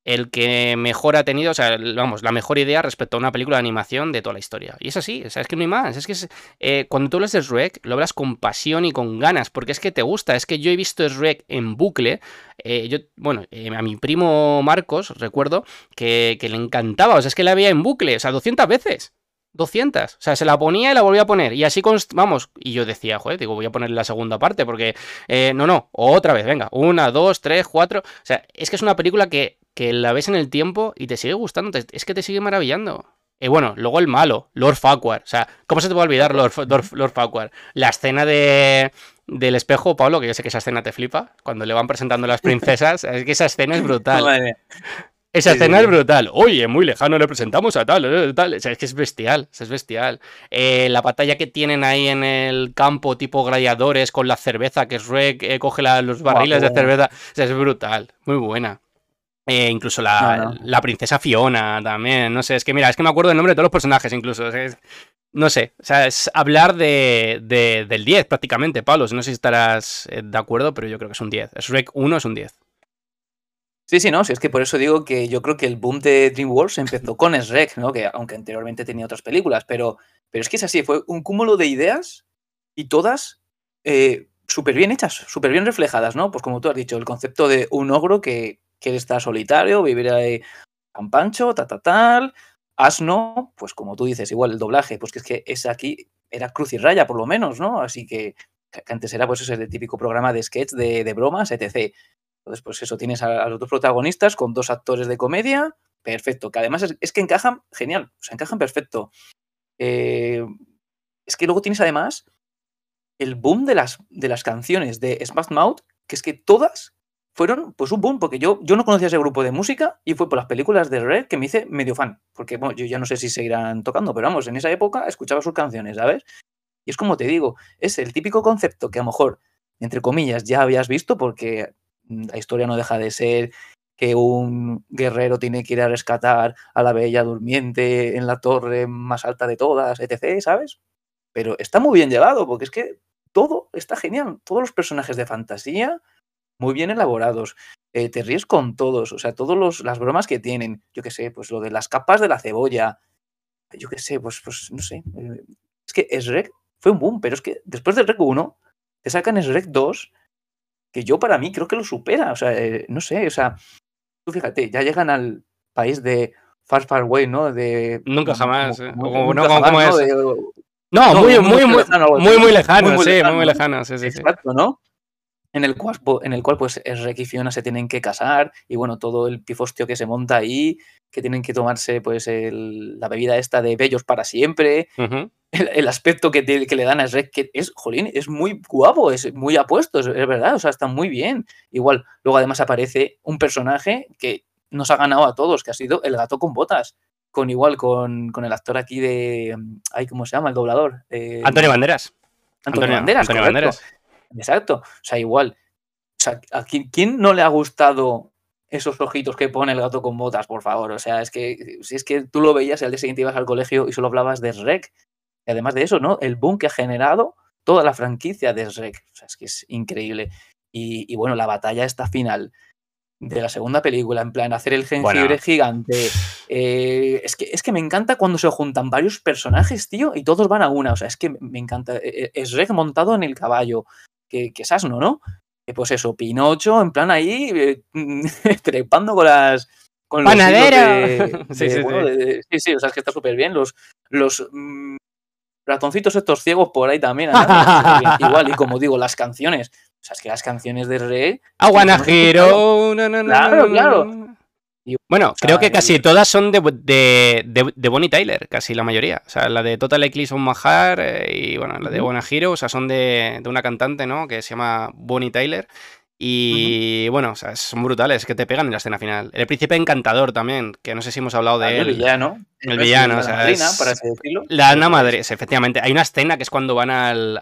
el que mejor ha tenido, o sea, vamos, la mejor idea respecto a una película de animación de toda la historia. Y es así, o sea, es que no hay más. Es que eh, cuando tú hablas de Shrek, lo hablas con pasión y con ganas, porque es que te gusta. Es que yo he visto Shrek en bucle. Eh, yo, bueno, eh, a mi primo Marcos, recuerdo, que, le encantaba, o sea, es que la había en bucle, o sea, 200 veces. 200. O sea, se la ponía y la volvía a poner. Y así, vamos. Y yo decía, joder, digo, voy a ponerle la segunda parte porque... Eh, no, no, otra vez, venga. Una, dos, tres, cuatro. O sea, es que es una película que, que la ves en el tiempo y te sigue gustando. es que te sigue maravillando. Y bueno, luego el malo, Lord Farquhar. O sea, ¿cómo se te va a olvidar Lord, Lord, Farquhar? La escena de, del espejo, Pablo, que yo sé que esa escena te flipa, cuando le van presentando las princesas, es que esa escena es brutal. Esa escena es brutal. Oye, muy lejano le presentamos a tal, eh, tal. O sea, es que es bestial, es bestial. Eh, la batalla que tienen ahí en el campo, tipo gladiadores, con la cerveza, que es Rek, coge los barriles de cerveza. O sea, es brutal, muy buena. Eh, incluso la, princesa Fiona también, no sé, es que mira, es que me acuerdo del nombre de todos los personajes incluso. no sé, o sea, es hablar de, del 10 prácticamente, Pablo. No sé si estarás eh, de acuerdo, pero yo creo que es un 10. Shrek 1 es un 10. Sí, sí, no, sí, es que por eso digo que yo creo que el boom de DreamWorks empezó con Shrek, ¿no? Que aunque anteriormente tenía otras películas, pero, pero es que es así, fue un cúmulo de ideas y todas eh, súper bien hechas, súper bien reflejadas, ¿no? Pues como tú has dicho, el concepto de un ogro que quiere estar solitario, vivir ahí campancho, ta, ta, tal. Asno, pues como tú dices, igual el doblaje, pues que es que ese aquí era cruz y raya, por lo menos, ¿no? Así que, antes era pues ese típico programa de sketch de, bromas, etc. Entonces, pues eso, tienes a, los dos protagonistas con dos actores de comedia, perfecto, que además es, que encajan genial, o sea, encajan perfecto. Eh, es que luego tienes además el boom de las, de las canciones de Smash Mouth, que es que todas fueron pues un boom, porque yo, yo no conocía ese grupo de música y fue por las películas de Red que me hice medio fan, porque yo ya no sé si seguirán tocando, pero vamos, en esa época escuchaba sus canciones, ¿sabes? Y es como te digo, es el típico concepto que a lo mejor, entre comillas, ya habías visto, porque la historia no deja de ser que un guerrero tiene que ir a rescatar a la bella durmiente en la torre más alta de todas, etc., ¿sabes? Pero está muy bien llevado, porque es que todo está genial, todos los personajes de fantasía muy bien elaborados. Eh, te ríes con todos, o sea, todas las bromas que tienen. Yo qué sé, pues lo de las capas de la cebolla. Yo qué sé, pues, pues no sé. Eh, es que Shrek fue un boom, pero es que después del Rec 1 te sacan Shrek 2, que yo para mí creo que lo supera. O sea, eh, no sé, o sea, tú fíjate, ya llegan al país de Far Far Away, ¿no? De, nunca jamás. no, no, muy, muy, muy, muy, muy lejano, sí, muy, muy lejano. Sí, sí, Exacto, ¿no? En el cual, en el cual pues Rick y Fiona se tienen que casar y bueno, todo el pifostio que se monta ahí, que tienen que tomarse pues la bebida esta de bellos para siempre, el, aspecto que, que, le dan a Shrek, que es, jolín, es muy guapo, es muy apuesto, es, verdad, o sea, está muy bien. Igual, luego además aparece un personaje que nos ha ganado a todos, que ha sido el gato con botas. Con igual, con, con el actor aquí de. Ay, ¿cómo se llama? El doblador. Eh, Antonio Banderas. Antonio, Banderas. Antonio Banderas. Exacto. O sea, igual. O sea, ¿a quién, no le ha gustado esos ojitos que pone el gato con botas, por favor? O sea, es que si es que tú lo veías y al día siguiente ibas al colegio y solo hablabas de Shrek. Y además de eso, ¿no? El boom que ha generado toda la franquicia de Shrek. O sea, es que es increíble. Y, bueno, la batalla esta final de la segunda película, en plan, hacer el jengibre gigante. Eh, es, que, es que me encanta cuando se juntan varios personajes, tío, y todos van a una. O sea, es que me encanta. Es e, Shrek montado en el caballo que, es asno, ¿no? pues eso, Pinocho, en plan ahí, eh, trepando con las. Con ¡Panadero! sí, sí, sí. o sea, es que está súper bien. Los, los mm, ratoncitos estos ciegos por ahí también. Igual, y como digo, las canciones. O sea, es que las canciones de Re. Aguanajiro. Claro, claro. Bueno, creo que casi todas son de, de, Bonnie Tyler, casi la mayoría. O sea, la de Total Eclipse on Mahar eh, y bueno, la de Buena Hero, o sea, son de, una cantante, ¿no? Que se llama Bonnie Tyler. Y bueno, o sea, son brutales, que te pegan en la escena final. El príncipe encantador también, que no sé si hemos hablado de él. El villano. El villano, o sea. La Ana Madre, efectivamente. Hay una escena que es cuando van al.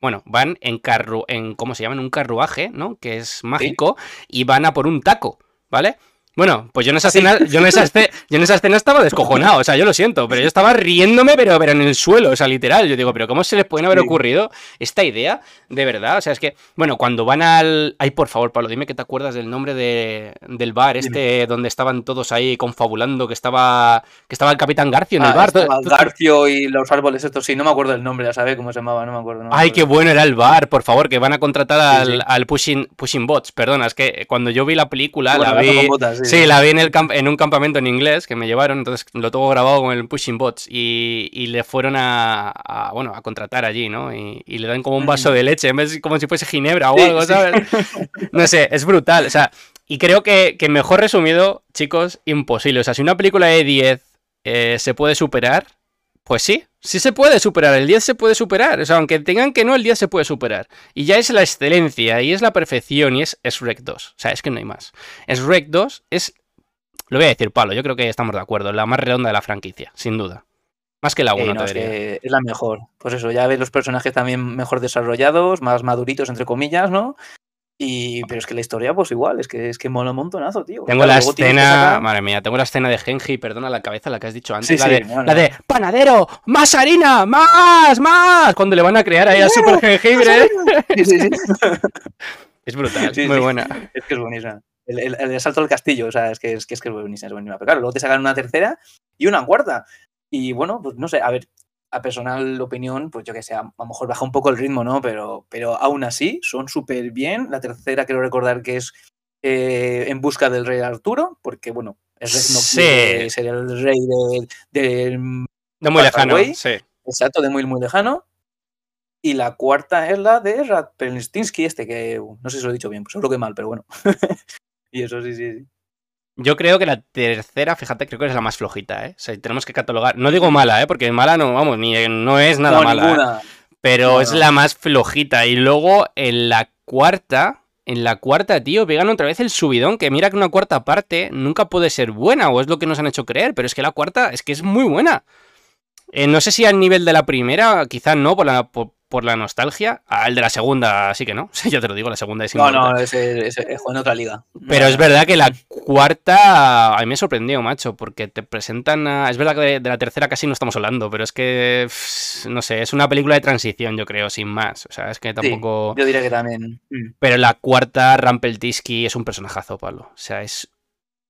bueno, van en en ¿cómo se llama? En un carruaje, ¿no? Que es mágico, y van a por un taco, ¿vale? Bueno, pues yo en esa escena, yo en esa, escena, yo en esa escena estaba descojonado, o sea, yo lo siento, pero yo estaba riéndome, pero, pero en el suelo, o sea, literal. Yo digo, pero ¿cómo se les puede haber ocurrido esta idea? De verdad, o sea, es que, bueno, cuando van al. Ay, por favor, Pablo, dime que te acuerdas del nombre de, del bar, este donde estaban todos ahí confabulando, que estaba. que estaba el Capitán Garcio en el ah, bar. Garcio y los árboles estos, sí, no me acuerdo el nombre, ya sabes cómo se llamaba, no me acuerdo. Ay, qué bueno era el bar, por favor, que van a contratar al, al pushing, pushing Bots, perdona, es que cuando yo vi la película, la vi Sí, la vi en, el en un campamento en inglés que me llevaron, entonces lo tengo grabado con el Pushing Bots y, y le fueron a, bueno, a contratar allí, ¿no? Y, y, le dan como un vaso de leche, en vez como si fuese ginebra o algo, ¿sabes? No sé, es brutal, o sea, y creo que, que, mejor resumido, chicos, imposible. O sea, si una película de 10 eh, se puede superar, pues sí, sí se puede superar, el 10 se puede superar, o sea, aunque tengan que no, el 10 se puede superar. Y ya es la excelencia, y es la perfección, y es, es Rec 2, o sea, es que no hay más. Es Rec 2, es, lo voy a decir, Pablo, yo creo que estamos de acuerdo, la más redonda de la franquicia, sin duda. Más que la 1, no, es, es, la mejor. Pues eso, ya ves los personajes también mejor desarrollados, más maduritos, entre comillas, ¿no? Y, pero es que la historia, pues igual, es que es que mola un montonazo, tío. Tengo la escena, madre mía, tengo la escena de Genji, perdona la cabeza, la que has dicho antes. la, de, la, de, panadero, más harina, más, más. Cuando le van a crear ahí a super jengibre. es brutal, muy buena. Es que es buenísima. El, el, el, salto al castillo, o sea, es que es, que es, que es buenísima, es buenísima. Pero claro, luego te sacan una tercera y una cuarta. Y bueno, pues no sé, a ver, a personal opinión, pues yo que sé, a, lo mejor baja un poco el ritmo, ¿no? Pero, pero aún así son súper bien. La tercera quiero recordar que es eh, En busca del rey Arturo, porque bueno, es sí. sería el rey de, de, de muy lejano, sí. Exacto, de muy, muy lejano. Y la cuarta es la de Radpelstinsky, este, que no sé si lo he dicho bien, pues seguro que mal, pero bueno. y eso sí, sí, sí. Yo creo que la tercera, fíjate, creo que es la más flojita, ¿eh? O sea, tenemos que catalogar. No digo mala, ¿eh? Porque mala no, vamos, ni no es nada no, mala. ¿eh? Pero no, es la más flojita. Y luego en la cuarta, en la cuarta, tío, pegan otra vez el subidón. Que mira que una cuarta parte nunca puede ser buena, o es lo que nos han hecho creer. Pero es que la cuarta es que es muy buena. Eh, no sé si al nivel de la primera, quizás no, por la, por, por la nostalgia. Al de la segunda sí que no. ya te lo digo, la segunda es No, no, ese, ese, es en otra liga. Pero es verdad que la cuarta a mí me sorprendió, macho, porque te presentan a... Es verdad que de, de, la tercera casi no estamos hablando, pero es que, no sé, es una película de transición, yo creo, sin más. O sea, es que tampoco... Sí, yo diría que también. Pero la cuarta, Rampeltisky es un personajazo, Pablo. O sea, es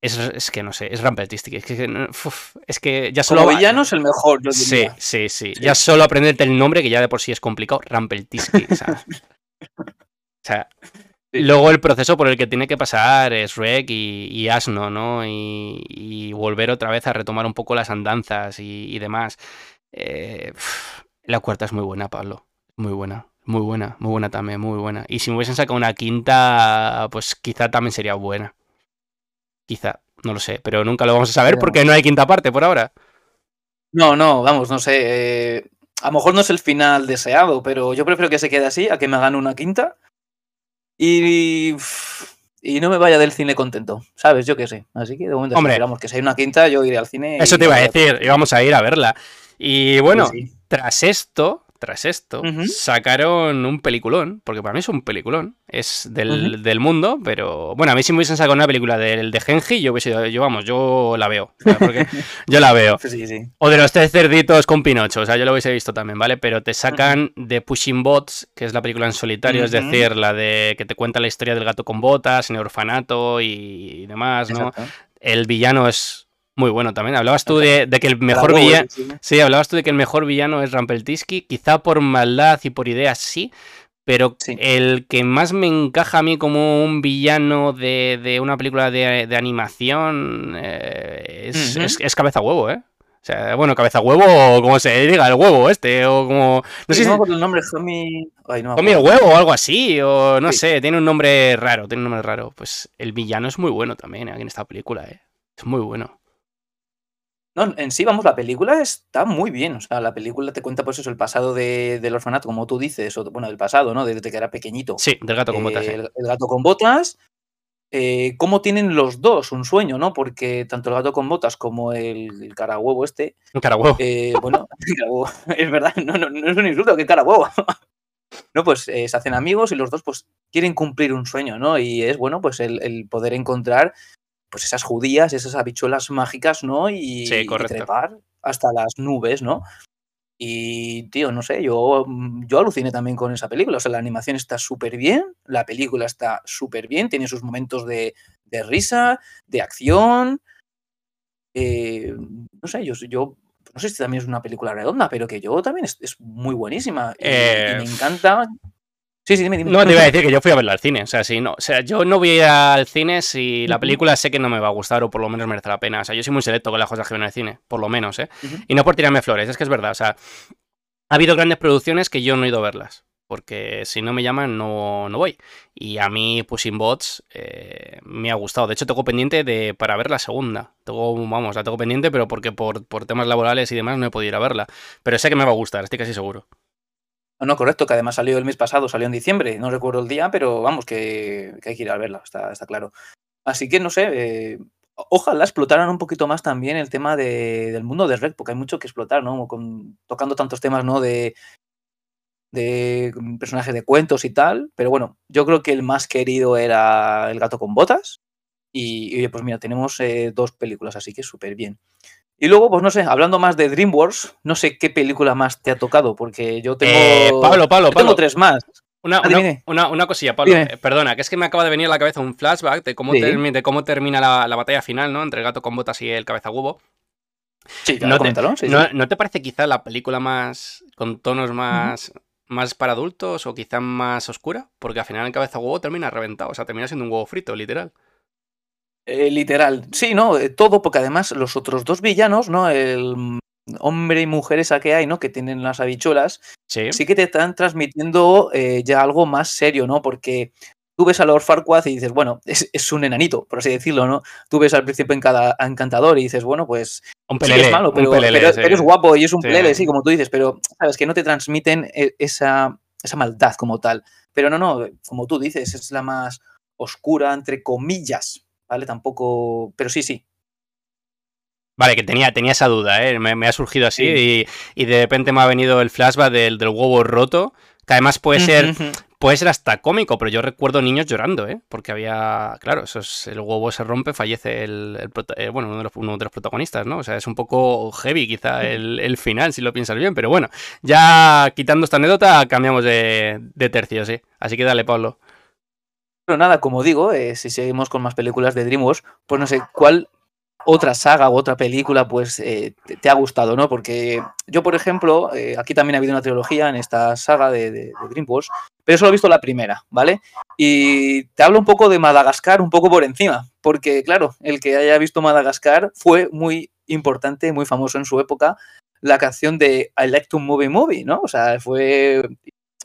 es, es, que no sé, es Rampeltistic. Es que, uf, es que ya solo. Como villano es el mejor, yo sí, sí, sí, sí, Ya solo aprenderte el nombre, que ya de por sí es complicado, Rampeltistic. ¿sabes? o sea. Sí. Luego el proceso por el que tiene que pasar es Rek y, y Asno, ¿no? Y, y, volver otra vez a retomar un poco las andanzas y, y demás. Eh, la cuarta es muy buena, Pablo. Muy buena. Muy buena, muy buena también, muy buena. Y si me hubiesen sacado una quinta, pues quizá también sería buena. Quizá, no lo sé, pero nunca lo vamos a saber porque no hay quinta parte por ahora. No, no, vamos, no sé. Eh, a lo mejor no es el final deseado, pero yo prefiero que se quede así a que me hagan una quinta y, y no me vaya del cine contento, ¿sabes? Yo qué sé. Así que de momento, Hombre, esperamos que si hay una quinta, yo iré al cine. Eso te iba a decir, íbamos a ir a verla. Y bueno, sí, sí. tras esto, tras esto, uh -huh. sacaron un peliculón, porque para mí es un peliculón, es del, uh -huh. del, mundo, pero bueno, a mí si me hubiesen sacado una película del de Genji, yo hubiese yo vamos, yo la veo, porque yo la veo. Sí, sí. O de los tres cerditos con Pinocho, o sea, yo lo hubiese visto también, ¿vale? Pero te sacan de Pushing Bots, que es la película en solitario, es decir, la de que te cuenta la historia del gato con botas en el orfanato y, y demás, ¿no? Exacto. El villano es muy bueno también. Hablabas tú de, de que el mejor villano. Sí, hablabas tú de que el mejor villano es Rampeltisky. Quizá por maldad y por ideas sí. Pero sí. el que más me encaja a mí como un villano de, de una película de, de animación eh, es, uh -huh. es, es, cabeza huevo, ¿eh? O sea, bueno, cabeza huevo o como se diga, el huevo este, o como. No sé si. No, el nombre Tommy. No, Tommy el huevo o algo así, o no sí. sé, tiene un nombre raro, tiene un nombre raro. Pues el villano es muy bueno también aquí en esta película, ¿eh? Es muy bueno. No, en sí, vamos, la película está muy bien. O sea, la película te cuenta, pues eso, el pasado de, del orfanato, como tú dices, o bueno, del pasado, ¿no? Desde que era pequeñito. Sí, del gato con botas. Eh, el, el, gato con botas. Eh, cómo tienen los dos un sueño, ¿no? Porque tanto el gato con botas como el, el carahuevo este. Un carahuevo. Eh, bueno, es verdad, no, no, no, es un insulto, que carahuevo. no, pues eh, se hacen amigos y los dos, pues, quieren cumplir un sueño, ¿no? Y es, bueno, pues el, el poder encontrar pues esas judías, esas habichuelas mágicas, ¿no? Y, sí, y, trepar hasta las nubes, ¿no? Y, tío, no sé, yo, yo aluciné también con esa película. O sea, la animación está súper bien, la película está súper bien, tiene sus momentos de, de risa, de acción. Eh, no sé, yo, yo no sé si también es una película redonda, pero que yo también es, es muy buenísima. Y, eh... y, me encanta Sí, sí, dime, dime. No, te iba a decir que yo fui a verla al cine. O sea, sí, no. O sea, yo no voy a ir al cine si la película sé que no me va a gustar o por lo menos merece la pena. O sea, yo soy muy selecto con las cosas que veo en el cine, por lo menos, ¿eh? Y no por tirarme flores, es que es verdad. O sea, ha habido grandes producciones que yo no he ido a verlas. Porque si no me llaman, no, no voy. Y a mí, Pushing Bots, eh, me ha gustado. De hecho, tengo pendiente de para ver la segunda. Tengo, vamos, la tengo pendiente, pero porque por, por temas laborales y demás no he podido ir a verla. Pero sé que me va a gustar, estoy casi seguro. No, correcto, que además salió el mes pasado, salió en diciembre, no recuerdo el día, pero vamos, que, hay que ir a verla, está, está claro. Así que no sé, eh, ojalá explotaran un poquito más también el tema de, del mundo de Red, porque hay mucho que explotar, ¿no? Tocando tantos temas, ¿no? De, de personajes de cuentos y tal, pero bueno, yo creo que el más querido era El gato con botas. Y, pues mira, tenemos eh, dos películas, así que súper bien. Y luego, pues no sé, hablando más de DreamWorks, no sé qué película más te ha tocado, porque yo tengo. Eh, Pablo, Pablo, yo tengo tres más. Una, Ah, una, una, cosilla, Pablo. Eh, perdona, que es que me acaba de venir a la cabeza un flashback de cómo, Sí. termi- de cómo termina la, la batalla final, ¿no? Entre el gato con botas y el cabeza huevo. Sí, ¿No te, sí. ¿no, no te parece quizá la película más. con tonos más. más para adultos o quizá más oscura? Porque al final el cabeza huevo termina reventado, o sea, termina siendo un huevo frito, literal. Eh, literal. Sí, ¿no? Eh, Todo, porque además los otros dos villanos, ¿no? El hombre y mujer esa que hay, ¿no? Que tienen las habichuelas, Sí. sí que te están transmitiendo eh, ya algo más serio, ¿no? Porque tú ves a Lord Farquaad y dices, bueno, es, es un enanito, por así decirlo, ¿no? Tú ves al príncipe encantador y dices, bueno, pues Un sí pelele, es malo, un pero, pelele, pero- sí. pero es guapo y es un plebe, sí, como tú dices, pero, ¿sabes? Que no te transmiten e- esa, esa maldad como tal. Pero no, no, como tú dices, es la más oscura, entre comillas, ¿vale? Tampoco, pero sí, sí, Vale, que tenía, tenía esa duda, ¿eh? Me, me ha surgido así Sí. y, y de repente me ha venido el flashback del, del huevo roto, que además puede ser, puede ser hasta cómico, pero yo recuerdo niños llorando, ¿eh? Porque había, claro, eso es, el huevo se rompe, fallece el, eh, bueno, uno de, los, uno de los protagonistas, ¿no? O sea, es un poco heavy quizá el, el final, si lo piensas bien, pero bueno, ya quitando esta anécdota, cambiamos de, de tercio, sí. Así que dale, Pablo. Pero nada, como digo, eh, si seguimos con más películas de DreamWorks, pues no sé cuál otra saga u otra película pues eh, te, te ha gustado, ¿no? Porque yo, por ejemplo, eh, aquí también ha habido una trilogía en esta saga de, de- de DreamWorks, pero solo he visto la primera, ¿vale? Y te hablo un poco de Madagascar, un poco por encima, porque claro, el que haya visto Madagascar fue muy importante, muy famoso en su época, la canción de I Like to Movie Movie, ¿no? O sea, fue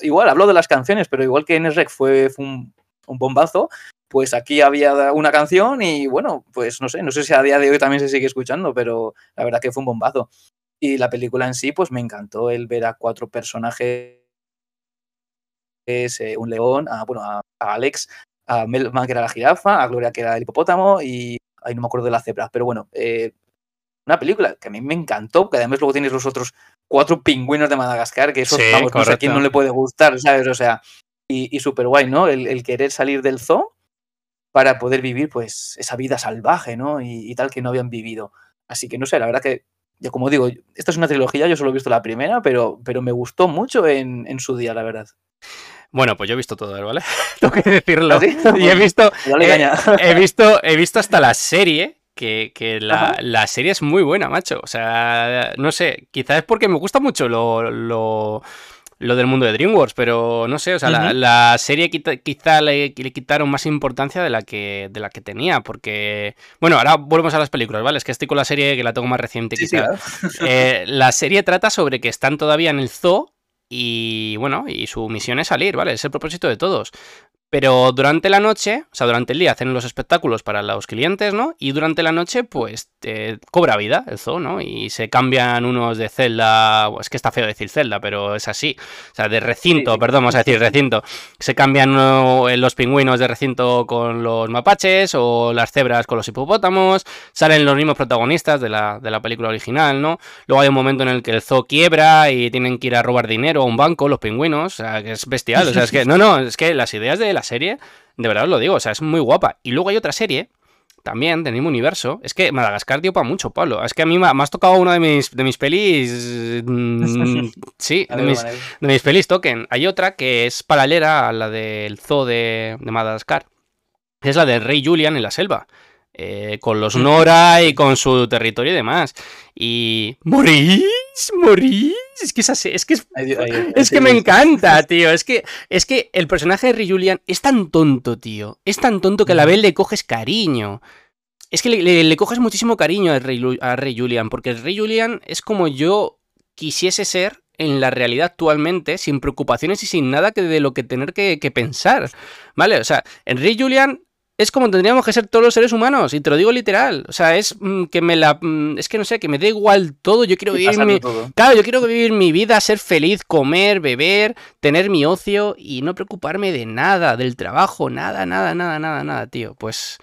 igual, hablo de las canciones, pero igual que en Rec fue, fue un, un bombazo, pues aquí había una canción y bueno, pues no sé, no sé si a día de hoy también se sigue escuchando, pero la verdad que fue un bombazo. Y la película en sí, pues me encantó el ver a cuatro personajes, eh, un león, a, bueno, a, a Alex, a Melman que era la jirafa, a Gloria que era el hipopótamo y ahí no me acuerdo de la cebra, pero bueno, eh, una película que a mí me encantó, que además luego tienes los otros cuatro pingüinos de Madagascar, que eso, Sí, vamos, no sé a quién no le puede gustar, ¿sabes? O sea, y, y súper guay, ¿no? El, el querer salir del zoo para poder vivir, pues, esa vida salvaje, ¿no? Y, y tal que no habían vivido. Así que no sé, la verdad que, yo como digo, esta es una trilogía, yo solo he visto la primera, pero, pero me gustó mucho en, en su día, la verdad. Bueno, pues yo he visto todo, ¿vale? Tengo que decirlo. ¿Ah, sí? Y he visto, Eh, he visto, he visto hasta la serie, que, que la, la serie es muy buena, macho. O sea, no sé, quizás es porque me gusta mucho lo, lo, lo del mundo de DreamWorks, pero no sé, o sea, la, serie quita- quizá le, le quitaron más importancia de la que de la que tenía, porque... Bueno, ahora volvemos a las películas, ¿vale? Es que estoy con la serie que la tengo más reciente, Sí, sí, quizá. Eh, la serie trata sobre que están todavía en el zoo y bueno, y su misión es salir, ¿vale? Es el propósito de todos. Pero durante la noche, o sea, durante el día hacen los espectáculos para los clientes, ¿no? Y durante la noche, pues, eh, cobra vida el zoo, ¿no? Y se cambian unos de celda, es que está feo decir celda, pero es así. O sea, de recinto, Sí, sí. perdón, vamos a decir recinto. Se cambian uno- los pingüinos de recinto con los mapaches o las cebras con los hipopótamos. Salen los mismos protagonistas de la, de la película original, ¿no? Luego hay un momento en el que el zoo quiebra y tienen que ir a robar dinero a un banco, los pingüinos. O sea, que es bestial. O sea, es que, no, no, es que las ideas de la serie, de verdad os lo digo, o sea, es muy guapa. Y luego hay otra serie, también, del mismo universo. Es que Madagascar dio para mucho, Pablo. Es que a mí me ha, me has tocado una de mis, de mis pelis. mm, sí, de mis, de mis pelis token. Hay otra que es paralela a la del zoo de, de Madagascar. Es la del rey Julian en la selva. eh, con los Nora y con su territorio y demás. Y. ¡Morir! Morís. Es que es así, es que es, es que me encanta, tío. Es que, es que el personaje de Rey Julian es tan tonto, tío. Es tan tonto que a la vez le coges cariño. Es que le, coges muchísimo cariño a Rey, a Rey Julian, porque el Rey Julian es como yo quisiese ser en la realidad actualmente, sin preocupaciones y sin nada que de lo que tener que, que pensar. ¿Vale? O sea, Rey Julian es como tendríamos que ser todos los seres humanos, y te lo digo literal. O sea, es mm, que me la. Mm, es que no sé, que me da igual todo. Yo quiero vivir mi. Claro, yo quiero vivir mi vida, ser feliz, comer, beber, tener mi ocio y no preocuparme de nada, del trabajo, nada, nada, nada, nada, nada, tío. Pues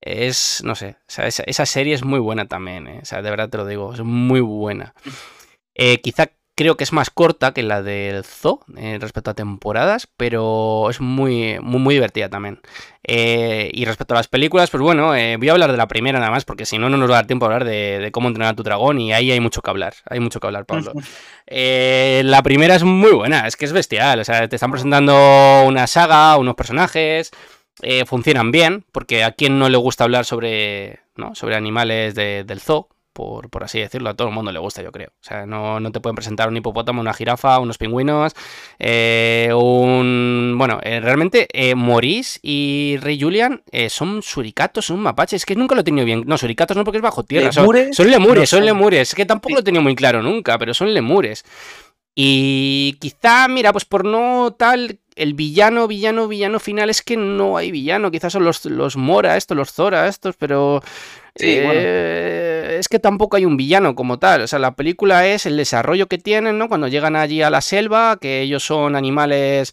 es. No sé. O sea, esa, serie es muy buena también, ¿eh? O sea, de verdad te lo digo, es muy buena. Eh, quizá creo que es más corta que la del Zoo eh, respecto a temporadas, pero es muy, muy, muy divertida también. Eh, y respecto a las películas, pues bueno, eh, voy a hablar de la primera nada más, porque si no, no nos va a dar tiempo a hablar de, cómo entrenar a tu dragón, y ahí hay mucho que hablar, hay mucho que hablar, Pablo. la primera es muy buena, es que es bestial, o sea, te están presentando una saga, unos personajes, funcionan bien, porque a quien no le gusta hablar sobre, ¿no? sobre animales del zoo, por, por, así decirlo, a todo el mundo le gusta, yo creo. O sea, no, no te pueden presentar un hipopótamo, una jirafa, unos pingüinos, eh, un... Bueno, eh, realmente eh, Maurice y Rey Julian eh, son suricatos, son mapaches, es que nunca lo he tenido bien. No, suricatos no porque es bajo tierra, son, son lemures, son, lemures, es que tampoco lo he tenido muy claro nunca, pero son lemures. Y quizá, mira, pues por no tal, el villano, villano, villano final es que no hay villano. Quizás son los, los Mora, estos, los Zora, estos, pero. Eh, es que tampoco hay un villano como tal. O sea, la película es el desarrollo que tienen, ¿no? Cuando llegan allí a la selva, que ellos son animales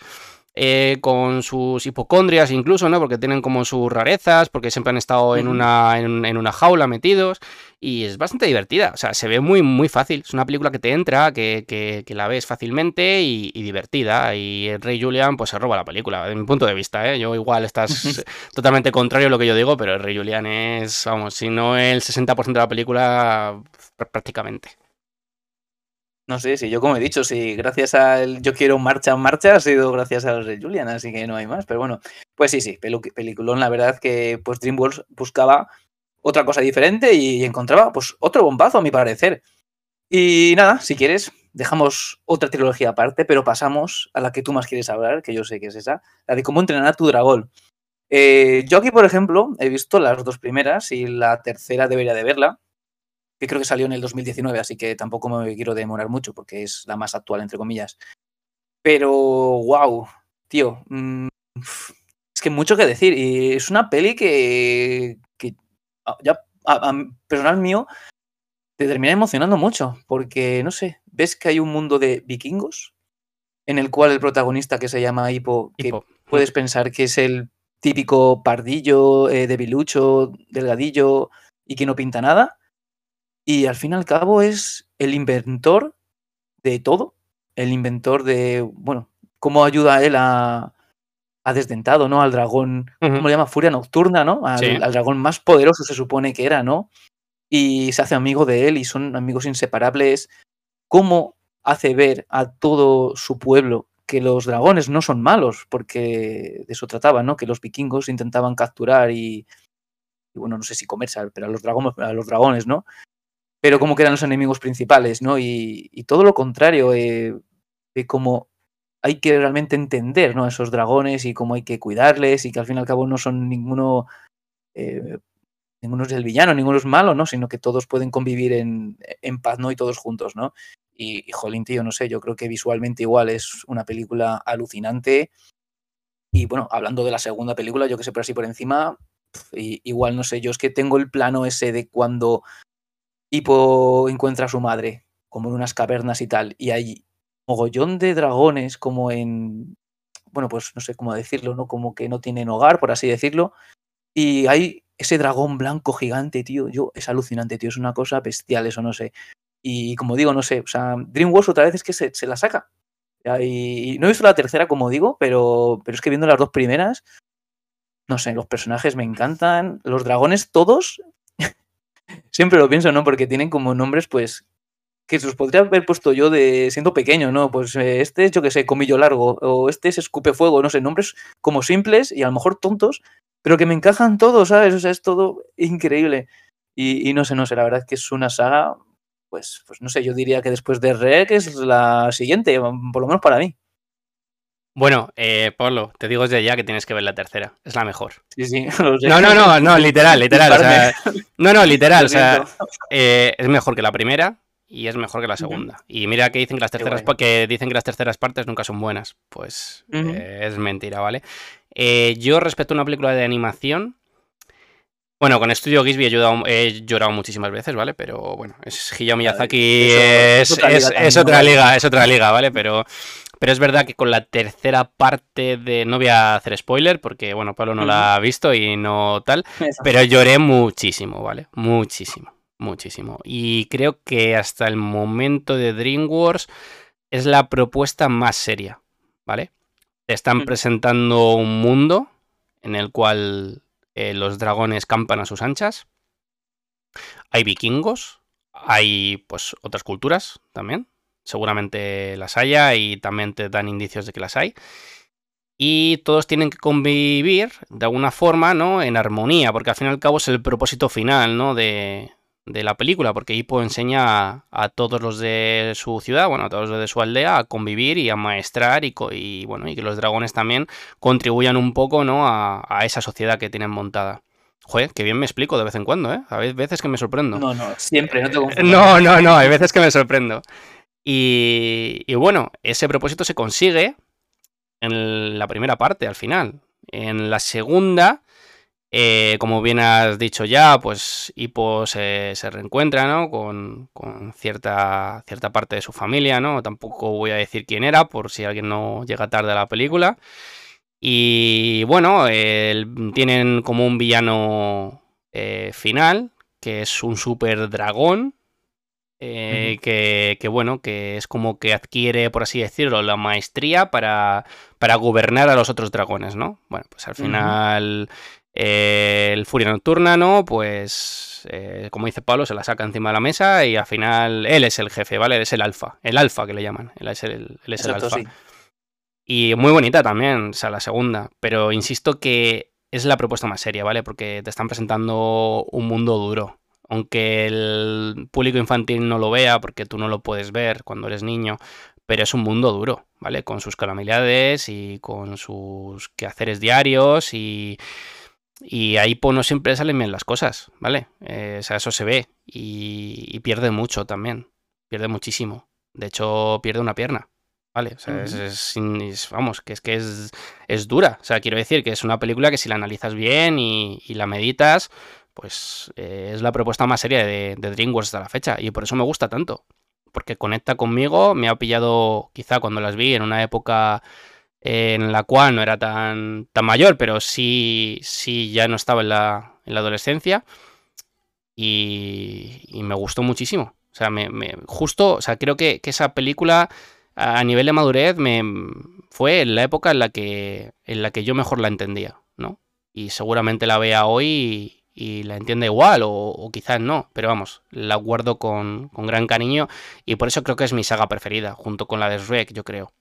eh, con sus hipocondrias incluso, ¿no? Porque tienen como sus rarezas, porque siempre han estado en, una, en, una jaula metidos y es bastante divertida, o sea, se ve muy, muy fácil, es una película que te entra, que, que, la ves fácilmente y, divertida y el Rey Julian pues se roba la película, de mi punto de vista, ¿eh? Yo igual estás totalmente contrario a lo que yo digo, pero el Rey Julian es, vamos, si no el 60% de la película prácticamente. No sé, si yo como he dicho, si gracias al Yo quiero marcha en marcha ha sido gracias al Rey Julian, así que no hay más. Pero bueno, pues sí, sí, peliculón, la verdad que pues DreamWorks buscaba otra cosa diferente y encontraba pues otro bombazo a mi parecer. Y nada, si quieres, dejamos otra trilogía aparte, pero pasamos a la que tú más quieres hablar, que yo sé que es esa, la de cómo entrenar a tu dragón. Eh, yo aquí, por ejemplo, he visto las dos primeras y la tercera debería de verla que creo que salió en el 2019, así que tampoco me quiero demorar mucho porque es la más actual, entre comillas. Pero, wow, tío, mm, es que mucho que decir. Y es una peli que, que ya a, personal mío te termina emocionando mucho porque, no sé, ves que hay un mundo de vikingos en el cual el protagonista que se llama Hippo, que puedes pensar que es el típico pardillo, eh, debilucho, delgadillo y que no pinta nada y al fin y al cabo es el inventor de todo, el inventor de, bueno, cómo ayuda a él a, a Desdentado, ¿no? Al dragón, ¿cómo le llama? Furia Nocturna, ¿no? Al, al, dragón más poderoso se supone que era, ¿no? Y se hace amigo de él y son amigos inseparables. ¿Cómo hace ver a todo su pueblo que los dragones no son malos? Porque de eso trataba, ¿no? Que los vikingos intentaban capturar y, y bueno, no sé si comerse, pero a los dragones, a los dragones, ¿no? Pero como que eran los enemigos principales, ¿no? Y, todo lo contrario, eh, de cómo hay que realmente entender, ¿no? Esos dragones y cómo hay que cuidarles y que al fin y al cabo no son ninguno, eh, ninguno es el villano, ninguno es malo, ¿no? Sino que todos pueden convivir en, en paz, ¿no? Y todos juntos, ¿no? Y, y, jolín, tío, no sé, yo creo que visualmente igual es una película alucinante. Y bueno, hablando de la segunda película, yo que sé, por así por encima, igual no sé, yo es que tengo el plano ese de cuando Hippo encuentra a su madre, como en unas cavernas y tal, y hay mogollón de dragones como en, bueno, pues no sé cómo decirlo, ¿no? Como que no tienen hogar, por así decirlo, y hay ese dragón blanco gigante, tío, yo, es alucinante, tío, es una cosa bestial, eso no sé. Y como digo, no sé, o sea, DreamWorks otra vez es que se, se la saca. Y no he visto la tercera, como digo, pero, pero es que viendo las dos primeras, no sé, los personajes me encantan, los dragones todos Siempre lo pienso, ¿no? Porque tienen como nombres, pues, que los podría haber puesto yo de siendo pequeño, ¿no? Pues eh, este es, yo que sé, comillo largo, o este es escupe fuego, no sé, nombres como simples y a lo mejor tontos, pero que me encajan todos, ¿sabes? O sea, es todo increíble. Y, no sé, no sé, la verdad es que es una saga pues, pues no sé, yo diría que después de Rec es la siguiente, por lo menos para mí. Bueno, eh, Pablo, te digo desde ya que tienes que ver la tercera. Es la mejor. Sí, sí. No, no, no, no, literal, literal. no, no, literal. O sea, eh, es mejor que la primera y es mejor que la segunda. Y mira que dicen que las terceras que dicen que las terceras partes nunca son buenas. Pues eh, es mentira, ¿vale? yo respecto a una película de animación. Bueno, con Studio Ghibli he, llorado muchísimas veces, ¿vale? Pero bueno, es Hayao Miyazaki, es, es, otra liga, es otra liga, ¿vale? Pero pero es verdad que con la tercera parte de. No voy a hacer spoiler porque, bueno, Pablo no la ha visto y no tal. Pero lloré muchísimo, ¿vale? Muchísimo, muchísimo. Y creo que hasta el momento de DreamWorks es la propuesta más seria, ¿vale? Te están presentando un mundo en el cual eh, los dragones campan a sus anchas. Hay vikingos, hay pues otras culturas también, seguramente las haya y también te dan indicios de que las hay. Y todos tienen que convivir de alguna forma, ¿no? En armonía, porque al fin y al cabo es el propósito final, ¿no? De, de la película, porque Hippo enseña a, todos los de su ciudad, bueno, a todos los de su aldea a convivir y a maestrar y, y bueno, y que los dragones también contribuyan un poco, ¿no? A, a, esa sociedad que tienen montada. Joder, que bien me explico de vez en cuando, ¿eh? Hay veces que me sorprendo. No, no, siempre, no te No, no, no, hay veces que me sorprendo. Y, bueno, ese propósito se consigue en la primera parte, al final. En la segunda, eh, como bien has dicho ya, pues Hippo se, reencuentra, ¿no? Con, cierta, cierta parte de su familia, ¿no? Tampoco voy a decir quién era, por si alguien no llega tarde a la película. Y bueno, tienen como un villano eh, final, que es un super dragón, eh, que, bueno, que es como que adquiere, por así decirlo, la maestría para, para gobernar a los otros dragones, ¿no? Bueno, pues al final eh, el Furia Nocturna, ¿no? Pues, eh, como dice Pablo, se la saca encima de la mesa y al final él es el jefe, ¿vale? Él es el alfa, el alfa que le llaman, él es el, es el alfa. Y muy bonita también, o sea, la segunda, pero insisto que es la propuesta más seria, ¿vale? Porque te están presentando un mundo duro, aunque el público infantil no lo vea porque tú no lo puedes ver cuando eres niño, pero es un mundo duro, ¿vale? Con sus calamidades y con sus quehaceres diarios y, y ahí pues no siempre salen bien las cosas, ¿vale? Eh, o sea, eso se ve y, pierde mucho también, pierde muchísimo. De hecho, pierde una pierna. ¿vale? O sea, es, vamos, que es que es, es, dura. O sea, quiero decir que es una película que si la analizas bien y, y la meditas, pues eh, es la propuesta más seria de, DreamWorks hasta la fecha y por eso me gusta tanto. Porque conecta conmigo, me ha pillado quizá cuando las vi en una época en la cual no era tan, tan mayor, pero sí, sí ya no estaba en la, en la adolescencia y, me gustó muchísimo. O sea, me, justo, o sea, creo que, esa película a nivel de madurez me fue en la época en la que, en la que yo mejor la entendía, ¿no? Y seguramente la vea hoy y la entiende igual o, quizás no, pero vamos, la guardo con, gran cariño y por eso creo que es mi saga preferida, junto con la de Shrek, yo creo.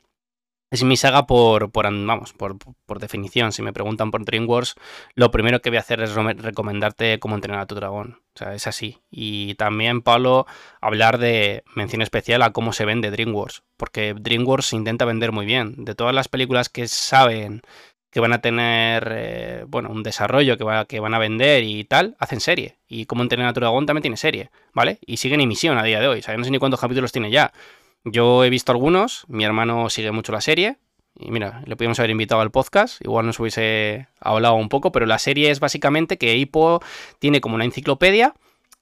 Es mi saga por, por vamos, por, por, definición. Si me preguntan por DreamWorks, lo primero que voy a hacer es recomendarte cómo entrenar a tu dragón. O sea, es así. Y también, Pablo, hablar de mención especial a cómo se vende DreamWorks. Porque DreamWorks intenta vender muy bien. De todas las películas que saben que van a tener, eh, bueno, un desarrollo que, va, que van a vender y tal, hacen serie. Y como entrenar a tu dragón también tiene serie, ¿vale? Y sigue en emisión a día de hoy. O sea, no sé ni cuántos capítulos tiene ya. Yo he visto algunos, mi hermano sigue mucho la serie. Y mira, le podíamos haber invitado al podcast, igual nos hubiese hablado un poco, pero la serie es básicamente que Hippo tiene como una enciclopedia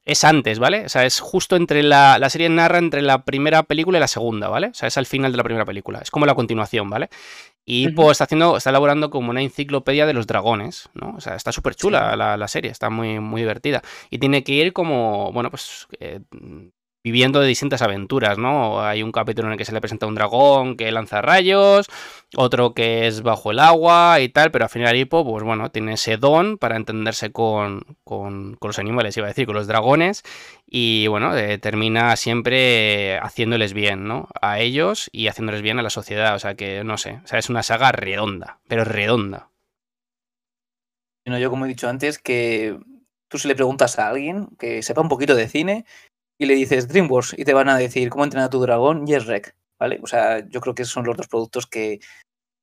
es antes, ¿vale? O sea, es justo entre la, la serie narra entre la primera película y la segunda, ¿vale? O sea, es al final de la primera película. Es como la continuación, ¿vale? Y pues está haciendo, está elaborando como una enciclopedia de los dragones, ¿no? O sea, está súper chula la, la, serie, está muy, muy divertida. Y tiene que ir como, bueno, pues eh, viviendo de distintas aventuras, ¿no? Hay un capítulo en el que se le presenta un dragón que lanza rayos, otro que es bajo el agua y tal, pero al final Hippo, pues bueno, tiene ese don para entenderse con, con, los animales, iba a decir, con los dragones, y bueno, eh, termina siempre haciéndoles bien, ¿no? A ellos y haciéndoles bien a la sociedad, o sea que no sé, o sea, es una saga redonda, pero redonda. Bueno, yo como he dicho antes, que tú si le preguntas a alguien que sepa un poquito de cine, y le dices DreamWorks y te van a decir cómo entrenar a tu dragón y es Rec, ¿vale? O sea, yo creo que son los dos productos que,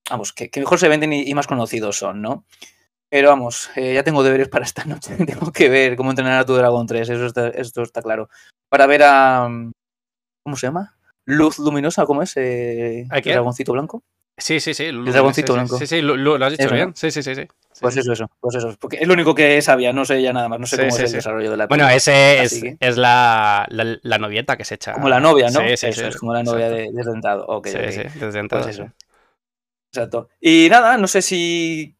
vamos, que, que mejor se venden y, y, más conocidos son, ¿no? Pero vamos, eh, ya tengo deberes para esta noche. tengo que ver cómo entrenar a tu dragón 3, eso está, esto está claro. Para ver a... ¿Cómo se llama? Luz luminosa, ¿cómo es? Eh, ¿El dragoncito blanco? Sí, sí, sí. El dragoncito sí, blanco. Sí, sí, lo, has dicho bien. Sí, sí, sí, sí. Pues eso, eso, pues eso. Porque es lo único que sabía, no sé ya nada más, no sé cómo es el desarrollo de la Bueno, ese es, la, la, novieta que se echa. Como la novia, ¿no? Sí, sí, eso es como la novia de, de Dentado. Ok, Sí, sí, desde entonces. Pues eso. Exacto. Y nada, no sé si.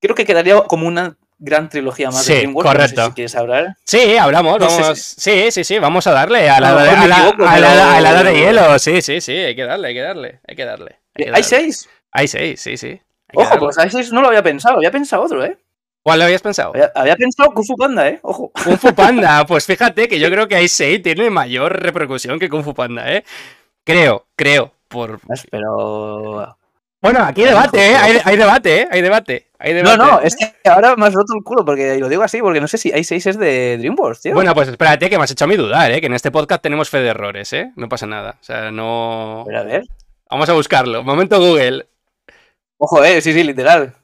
Creo que quedaría como una gran trilogía más Sí, de DreamWorks. No sé correcto. si quieres hablar. Sí, hablamos, No sé vamos. Sí, sí, sí, vamos a darle a la edad de hielo. Sí, sí, sí, hay que darle, hay que darle, hay que darle. Hay que ¿Hay darle. seis? Hay seis, sí, sí. hay Ojo, pues hay seis no lo había pensado. Había pensado otro, ¿eh? ¿Cuál lo habías pensado? Había, había pensado Kung Fu Panda, ¿eh? Ojo. Kung Fu Panda, pues fíjate que yo creo que Ice tiene mayor repercusión que Kung Fu Panda, ¿eh? Creo, creo. Por... Pero. Bueno, aquí hay debate, ¿eh? Hay, hay debate, ¿eh? Hay debate, hay No, debate. no, es que ahora me has roto el culo, porque lo digo así, porque no sé si hay seis es de DreamWorks, tío. Bueno, pues espérate que me has hecho a mí dudar, ¿eh? Que en este podcast tenemos fe de errores, ¿eh? No pasa nada. O sea, no... Pero a ver. Vamos a buscarlo. Momento Google. Ojo, eh, sí, sí, literal.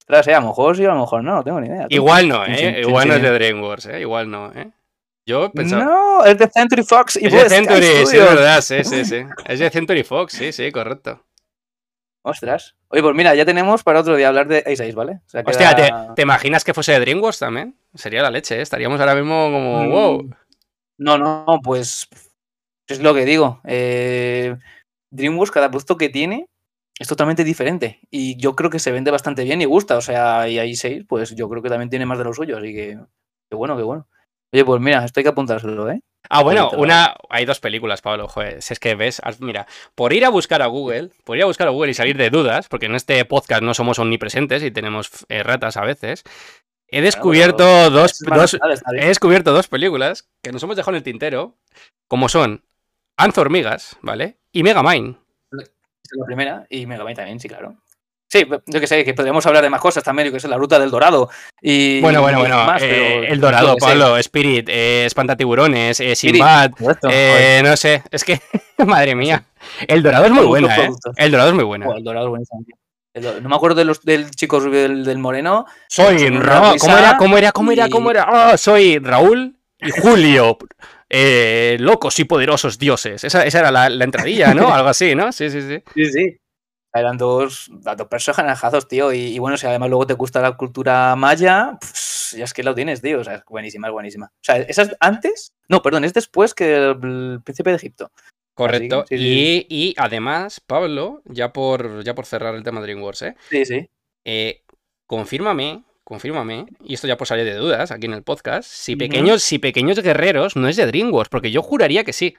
Ostras, eh, a lo mejor sí, a lo mejor no, no tengo ni idea. Igual no, ¿eh? sí, sí, Igual no es de DreamWorks, ¿eh? Igual no, ¿eh? Yo pensaba... No, es de Century Fox y es de Century, sí, es verdad, sí, sí, sí. Es de Century Fox, sí, sí, correcto. Ostras. Oye, pues mira, ya tenemos para otro día hablar de A6, ¿vale? O sea, Hostia, ¿te, queda- te imaginas que fuese de DreamWorks también? Sería la leche, ¿eh? Estaríamos ahora mismo como, Mm, wow. No, no, pues es lo que digo. eh, DreamWorks, cada producto que tiene es totalmente diferente. Y yo creo que se vende bastante bien y gusta. O sea, y ahí 6, pues yo creo que también tiene más de lo suyo. Así que, qué bueno, qué bueno. Oye, pues mira, esto hay que apuntárselo, ¿eh? Ah, bueno, una. Hay dos películas, Pablo. Joder, si es que ves, mira, por ir a buscar a Google, por ir a buscar a Google y salir de dudas, porque en este podcast no somos omnipresentes y tenemos eh, ratas a veces, he descubierto dos, dos- he descubierto dos películas que nos hemos dejado en el tintero, como son Anzo Hormigas, ¿vale? Y Megamind. La primera. Y Megamind también, sí, claro. Sí, yo que sé, que podríamos hablar de más cosas también, yo que sé, la ruta del Dorado. Y, Bueno, bueno, bueno. más, eh, pero el Dorado. Pablo, Spirit, eh, Espantatiburones, eh, Sinbad, eh, no sé, es que, madre mía. El Dorado es muy buena, ¿eh? El Dorado es muy buena. Joder, el Dorado es buenísimo, No me acuerdo de los, del chico del, del moreno. Soy Son una Ra- ¿Cómo era? ¿Cómo era? ¿Cómo era? ¿Cómo era? Ah, soy Raúl y Julio. Eh, locos y poderosos dioses. Esa, esa era la, la entradilla, ¿no? Algo así, ¿no? Sí, sí, sí. Sí, sí. Eran dos, dos personajazos, tío. Y, y bueno, si además luego te gusta la cultura maya, pues ya es que lo tienes, tío. O sea, es buenísima, es buenísima. O sea, ¿esa es antes? No, perdón, es después que el, príncipe de Egipto. Correcto. sí, sí, y, y además, Pablo, ya por, ya por cerrar el tema de DreamWorks, ¿eh? Sí, sí. Eh, confírmame, confírmame, y esto ya por salir de dudas aquí en el podcast, si pequeños, si pequeños guerreros no es de DreamWorks, porque yo juraría que sí.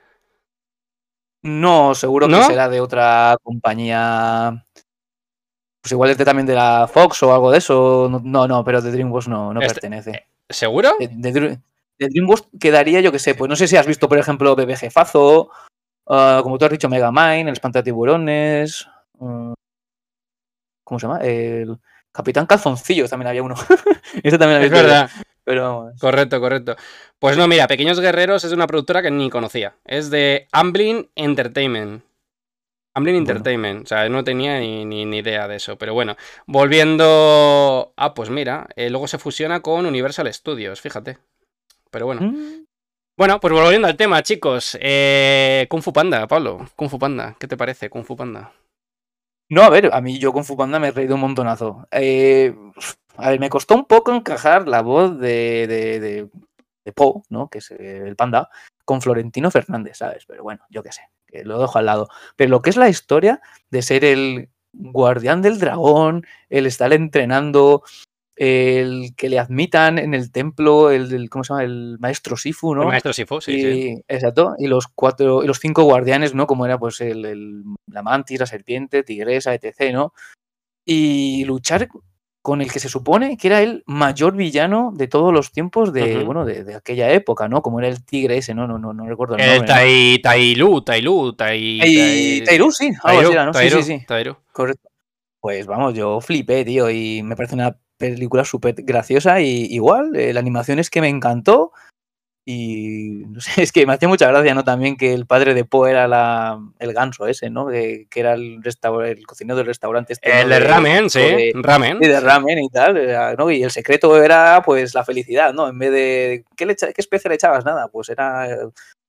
No, seguro ¿No? que será de otra compañía. Pues igual es de, también de la Fox o algo de eso. No, no, pero de DreamWorks no, no Este- pertenece. ¿Seguro? De, de Dr- de DreamWorks quedaría, yo que sé, pues no sé si has visto, por ejemplo, Bebé Jefazo, ah, como tú has dicho, Megamind, El Espantatiburones. mm, ¿Cómo se llama? El Capitán Calzoncillos también había uno. Ese también había Es verdad. Pero. Correcto, correcto. Pues no, mira, Pequeños Guerreros es una productora que ni conocía. Es de Amblin Entertainment. Amblin Bueno. Entertainment. O sea, no tenía ni, ni- ni idea de eso. Pero bueno, volviendo. Ah, pues mira, eh, luego se fusiona con Universal Studios, fíjate. Pero bueno. Mm, Bueno, pues volviendo al tema, chicos. Eh, Kung Fu Panda, Pablo. Kung Fu Panda. ¿Qué te parece, Kung Fu Panda? No, a ver, a mí yo con Fupanda me he reído un montonazo. Eh, a ver, me costó un poco encajar la voz de, de, de, de Po, ¿no? Que es el panda, con Florentino Fernández, ¿sabes? Pero bueno, yo qué sé, que lo dejo al lado. Pero lo que es la historia de ser el guardián del dragón, el estar entrenando, el que le admitan en el templo, el, del- ¿cómo se llama? El maestro Sifu, ¿no? El maestro Sifu, sí, y, sí. Exacto. Y los cuatro, y los cinco guardianes, ¿no? Como era pues el, el- la mantis, la serpiente, tigresa, etc., ¿no? Y luchar con el que se supone que era el mayor villano de todos los tiempos de, Ujú. bueno, de, de aquella época, ¿no? Como era el tigre ese, no, no, no, no recuerdo el, El nombre. ¿no? Tai, Tailu, Tailu, Tai. Tai- Tairu, sí, algo así era, ¿no? Sí, sí, sí. Tairu. Correcto. Pues vamos, yo flipé, tío, y me parece una película súper graciosa y igual, eh, la animación es que me encantó Y no sé, es que me hacía mucha gracia, ¿no? También que el padre de Poe era la, el ganso ese, ¿no? Que, que era el, el cocinero del restaurante. Este, el de, ramen, sí, de, ramen. Sí, de ramen y tal, ¿no? Y el secreto era, pues, la felicidad, ¿no? En vez de... ¿Qué, le, qué especie le echabas? Nada, pues era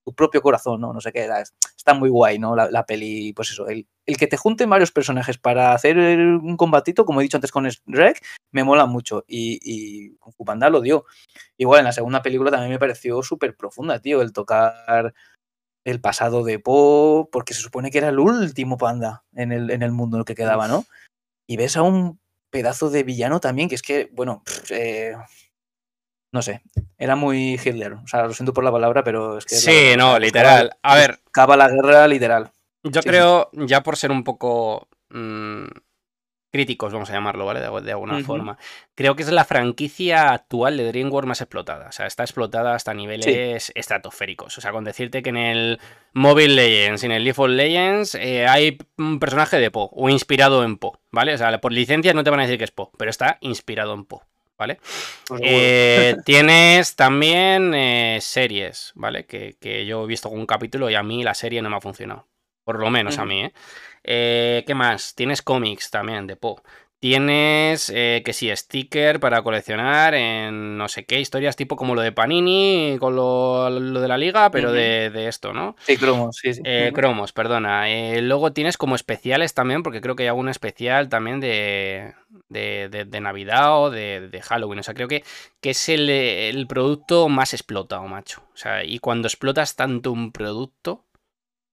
tu propio corazón, ¿no? No sé qué, está muy guay, ¿no? La, la peli, pues eso, el, el, que te junten varios personajes para hacer un combatito, como he dicho antes con Shrek, me mola mucho y, y Kung Fu Panda lo dio. Igual en la segunda película también me pareció súper profunda, tío, el tocar el pasado de Po, porque se supone que era el último panda en el, en el mundo en el que quedaba, ¿no? Y ves a un pedazo de villano también, que es que, bueno, eh, no sé, era muy Hitler. O sea, lo siento por la palabra, pero es que. Sí, la, no, literal. A ver. Acaba la guerra literal. Yo sí, creo, sí. ya por ser un poco. Mmm, críticos, vamos a llamarlo, ¿vale? De, de alguna uh -huh. forma. Creo que es la franquicia actual de DreamWorks más explotada. O sea, está explotada hasta niveles sí. estratosféricos. O sea, con decirte que en el Mobile Legends y en el League of Legends eh, hay un personaje de Po o inspirado en Po, ¿vale? O sea, por licencias no te van a decir que es Po, pero está inspirado en Po. ¿Vale? Pues eh, tienes también eh, series, ¿vale? Que, que, yo he visto un capítulo y a mí la serie no me ha funcionado. Por lo menos uh -huh. a mí, ¿eh? ¿eh? ¿Qué más? Tienes cómics también de Po. Tienes, eh, que sí, sticker para coleccionar en no sé qué, historias tipo como lo de Panini, con lo, lo de la liga, pero uh -huh. de, de, esto, ¿no? Sí, cromos, sí, sí. Eh, cromos, perdona. Eh, luego tienes como especiales también, porque creo que hay algún especial también de, de, de, de Navidad o de, de, Halloween. O sea, creo que, que es el, el, producto más explotado, macho. O sea, y cuando explotas tanto un producto,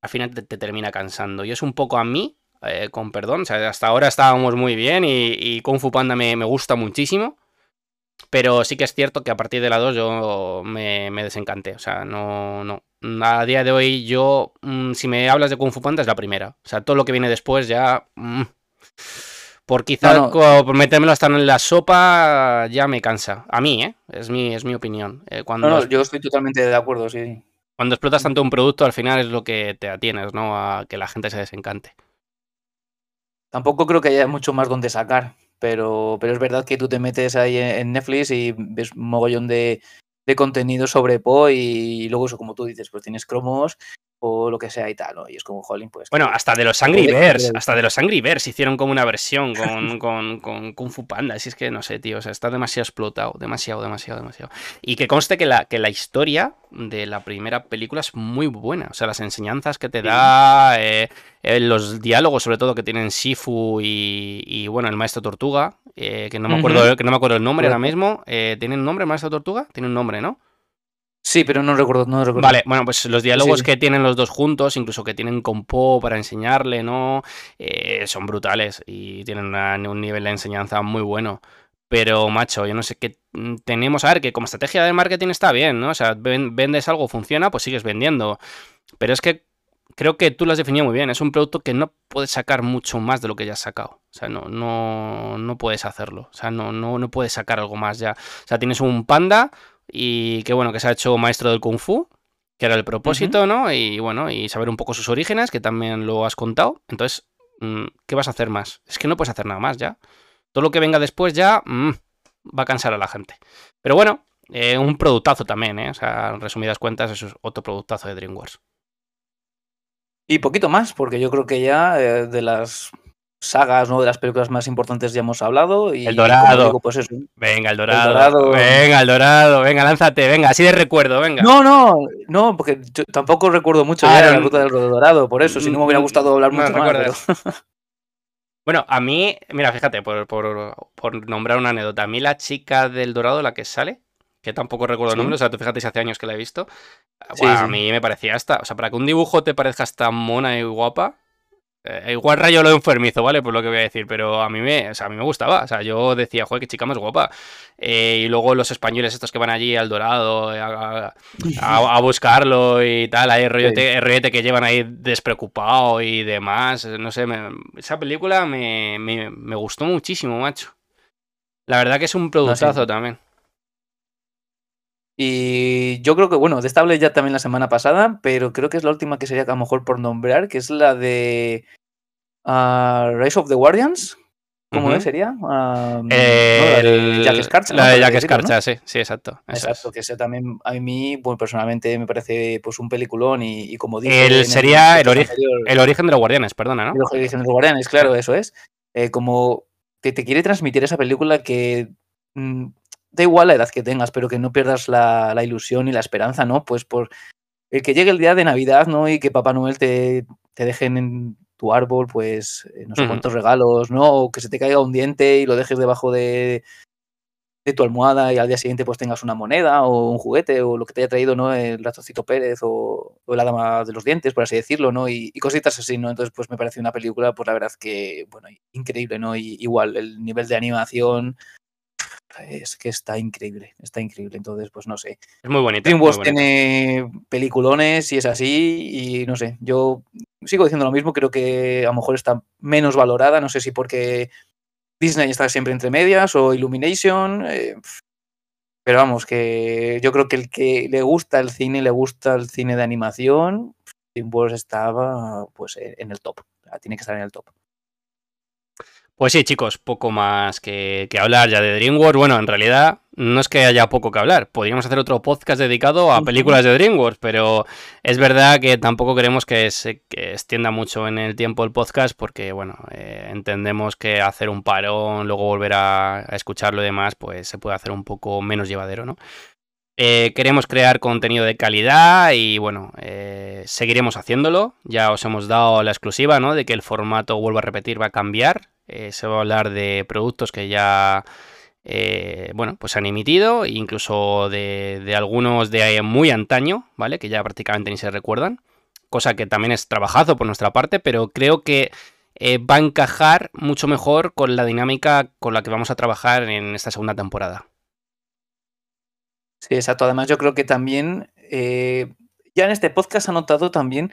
al final te, te termina cansando. Y es un poco a mí, eh, con perdón. O sea, hasta ahora estábamos muy bien y, y Kung Fu Panda me, me, gusta muchísimo. Pero sí que es cierto que a partir de la 2 yo me, me desencanté. O sea, no, no. A día de hoy yo, mmm, si me hablas de Kung Fu Panda es la primera. O sea, todo lo que viene después ya... Mmm, por quizás no, no. por metérmelo hasta en la sopa ya me cansa. A mí, ¿eh? Es mi, es mi opinión. Eh, cuando no, no, yo estoy totalmente de acuerdo, sí. Cuando explotas tanto un producto, al final es lo que te atienes, ¿no? A que la gente se desencante. Tampoco creo que haya mucho más donde sacar, pero, pero es verdad que tú te metes ahí en Netflix y ves un mogollón de, de contenido sobre Po y, y, luego eso, como tú dices, pues tienes cromos o lo que sea y tal, ¿no? Y es como, jolín, pues... Bueno, hasta de los Angry Bears, hasta de los Angry Bears hicieron como una versión con, con, con Kung Fu Panda, así es que no sé, tío, o sea, está demasiado explotado, demasiado, demasiado, demasiado. Y que conste que la, que la historia de la primera película es muy buena, o sea, las enseñanzas que te da, eh, eh, los diálogos sobre todo que tienen Shifu y, y bueno, el maestro Tortuga, eh, que, no me acuerdo, uh -huh. que no me acuerdo el nombre ahora mismo, eh, ¿tiene un nombre el maestro Tortuga? Tiene un nombre, ¿no? Sí, pero no recuerdo, no recuerdo. Vale, bueno, pues los diálogos sí, sí. que tienen los dos juntos, incluso que tienen con Po para enseñarle, ¿no? Eh, son brutales y tienen una, un nivel de enseñanza muy bueno. Pero, macho, yo no sé qué tenemos. A ver, que como estrategia de marketing está bien, ¿no? O sea, vendes algo, funciona, pues sigues vendiendo. Pero es que creo que tú lo has definido muy bien. Es un producto que no puedes sacar mucho más de lo que ya has sacado. O sea, no, no, no puedes hacerlo. O sea, no, no, no puedes sacar algo más ya. O sea, tienes un panda y que bueno, que se ha hecho maestro del Kung Fu, que era el propósito, uh -huh. ¿no? Y bueno, y saber un poco sus orígenes, que también lo has contado. Entonces, mm, ¿qué vas a hacer más? Es que no puedes hacer nada más ya. Todo lo que venga después ya mmm, va a cansar a la gente. Pero bueno, eh, un productazo también, ¿eh? O sea, en resumidas cuentas, eso es otro productazo de DreamWorks. Y poquito más, porque yo creo que ya eh, de las sagas, ¿no? De las películas más importantes ya hemos hablado. Y, el Dorado. Digo, pues eso. Venga, el dorado. el dorado. Venga, el Dorado. Venga, lánzate. Venga, así de recuerdo, venga. No, no, no, porque yo tampoco recuerdo mucho ah, ya la ruta del Dorado, por eso, si no me hubiera gustado hablar mucho no, más. Pero... bueno, a mí, mira, fíjate, por, por, por, nombrar una anécdota, a mí la chica del Dorado, la que sale, que tampoco recuerdo el nombre, o sea, tú fíjate si hace años que la he visto, bueno, a mí me parecía hasta, o sea, para que un dibujo te parezca hasta mona y guapa, eh, igual rayo lo enfermizo, ¿vale? Por lo que voy a decir, pero a mí me, o sea, a mí me gustaba. O sea, yo decía, joder, qué chica más guapa. Eh, y luego los españoles estos que van allí al Dorado eh, a, a, a buscarlo y tal, hay rollete, sí. que llevan ahí despreocupado y demás. No sé, me, esa película me, me, me, gustó muchísimo, macho. La verdad que es un productazo no, sí. también. Y yo creo que, bueno, de esta hablé ya también la semana pasada, pero creo que es la última que sería a lo mejor por nombrar, que es la de uh, Rise of the Guardians, ¿Cómo es, sería? Um, el, Jack Escarcha. La de Jack Escarcha, sí, sí, exacto. exacto, que ese también a mí, pues, personalmente me parece pues un peliculón y, como dice... El, sería el, origen, el origen de los guardianes, perdona, ¿no? El origen de los guardianes, claro, eso es. Eh, como que te quiere transmitir esa película que mm, da igual la edad que tengas, pero que no pierdas la, la, ilusión y la esperanza, ¿no? Pues por el que llegue el día de Navidad, ¿no? Y que Papá Noel te, te dejen en tu árbol, pues eh, no sé cuántos regalos, ¿no? O que se te caiga un diente y lo dejes debajo de, de tu almohada y al día siguiente pues tengas una moneda o un juguete o lo que te haya traído, ¿no? El ratoncito Pérez o, o la dama de los dientes, por así decirlo, ¿no? Y, cositas así, ¿no? Entonces pues me parece una película, pues la verdad que, bueno, increíble, ¿no? Y igual, el nivel de animación es que está increíble, está increíble. Entonces, pues no sé. Es muy bonito. DreamWorks tiene peliculones y es así y no sé, yo sigo diciendo lo mismo, creo que a lo mejor está menos valorada, no sé si porque Disney está siempre entre medias o Illumination, eh, pero vamos, que yo creo que el que le gusta el cine, le gusta el cine de animación, DreamWorks estaba pues en el top, tiene que estar en el top. Pues sí, chicos, poco más que, hablar ya de DreamWorks. Bueno, en realidad no es que haya poco que hablar. Podríamos hacer otro podcast dedicado a películas de DreamWorks, pero es verdad que tampoco queremos que se extienda mucho en el tiempo el podcast porque, bueno, eh, entendemos que hacer un parón, luego volver a, escuchar lo demás, pues se puede hacer un poco menos llevadero, ¿no? Eh, queremos crear contenido de calidad y bueno, eh, seguiremos haciéndolo. Ya os hemos dado la exclusiva, ¿no? De que el formato, vuelvo a repetir, va a cambiar. Eh, se va a hablar de productos que ya, bueno, pues han emitido, incluso de, algunos de muy antaño, ¿vale? Que ya prácticamente ni se recuerdan. Cosa que también es trabajado por nuestra parte, pero creo que va a encajar mucho mejor con la dinámica con la que vamos a trabajar en esta segunda temporada. Sí, exacto. Además, yo creo que también, eh, ya en este podcast ha notado también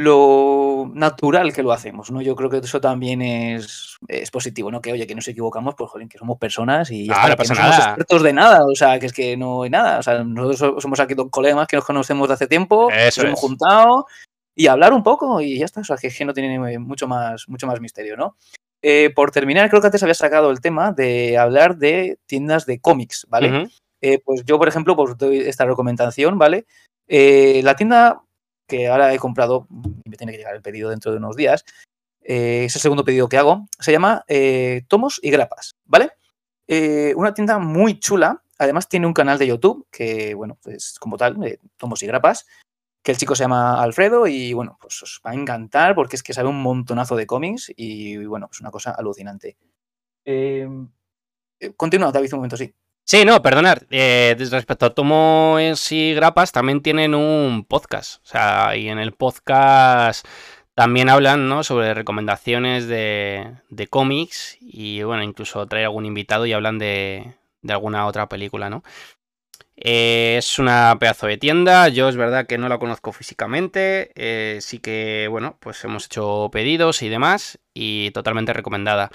lo natural que lo hacemos, ¿no? Yo creo que eso también es, es positivo, ¿no? Que oye, que nos equivocamos, pues joder, que somos personas y ya no somos expertos de nada, o sea, que es que no hay nada. O sea, nosotros somos aquí dos colegas que nos conocemos de hace tiempo, nos hemos juntado y hablar un poco y ya está. O sea, que, es que no tiene mucho más, mucho más misterio, ¿no? Eh, por terminar, creo que antes había sacado el tema de hablar de tiendas de cómics, ¿vale? Eh, pues yo, por ejemplo, pues doy esta recomendación, ¿vale? Eh, la tienda que ahora he comprado, me tiene que llegar el pedido dentro de unos días, eh, es el segundo pedido que hago, se llama Tomos y Grapas, ¿vale? una tienda muy chula, además tiene un canal de YouTube que, bueno, pues como tal, Tomos y Grapas, que el chico se llama Alfredo y, bueno, pues os va a encantar porque es que sabe un montonazo de cómics y, bueno, es una cosa alucinante. continúa, David, un momento, sí. Sí, no, perdonad. Eh, respecto a Tomos y Grapas, también tienen un podcast. O sea, y en el podcast también hablan ¿no? sobre recomendaciones de, de cómics y, bueno, incluso traer algún invitado y hablan de, de alguna otra película, ¿no? Eh, es una pedazo de tienda, yo es verdad que no la conozco físicamente, eh, sí que, bueno, pues hemos hecho pedidos y demás y totalmente recomendada.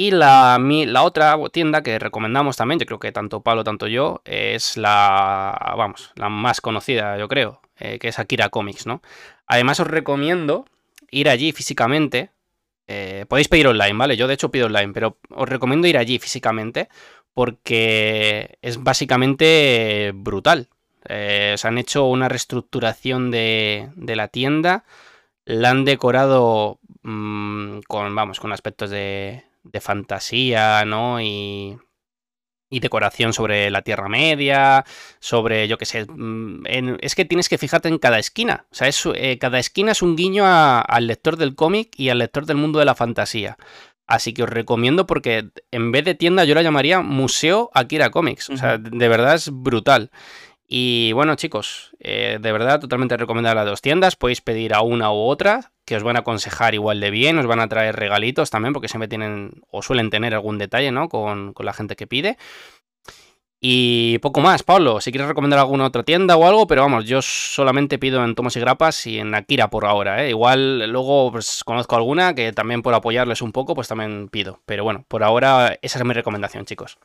Y la, otra tienda que recomendamos también, yo creo que tanto Pablo, tanto yo, es la, vamos, la más conocida, yo creo, eh, que es Akira Comics, ¿no? Además os recomiendo ir allí físicamente. Eh, podéis pedir online, ¿vale? Yo de hecho pido online, pero os recomiendo ir allí físicamente porque es básicamente brutal. Eh, se han hecho una reestructuración de, de la tienda, la han decorado mm, con, vamos, con aspectos de, de fantasía, ¿no? Y, y decoración sobre la Tierra Media, sobre, yo qué sé, mm, es que tienes que fijarte en cada esquina. O sea, es, eh, cada esquina es un guiño al lector del cómic y al lector del mundo de la fantasía. Así que os recomiendo porque en vez de tienda yo la llamaría Museo Akira Comics. O sea, de verdad es brutal. Y bueno, chicos, eh, de verdad, totalmente recomendable las dos tiendas. Podéis pedir a una u otra, que os van a aconsejar igual de bien, os van a traer regalitos también, porque siempre tienen o suelen tener algún detalle, ¿no? Con, la gente que pide. Y poco más, Pablo, si quieres recomendar alguna otra tienda o algo, pero vamos, yo solamente pido en Tomos y Grapas y en Akira por ahora, ¿eh? Igual luego pues, conozco alguna que también por apoyarles un poco, pues también pido. Pero bueno, por ahora esa es mi recomendación, chicos.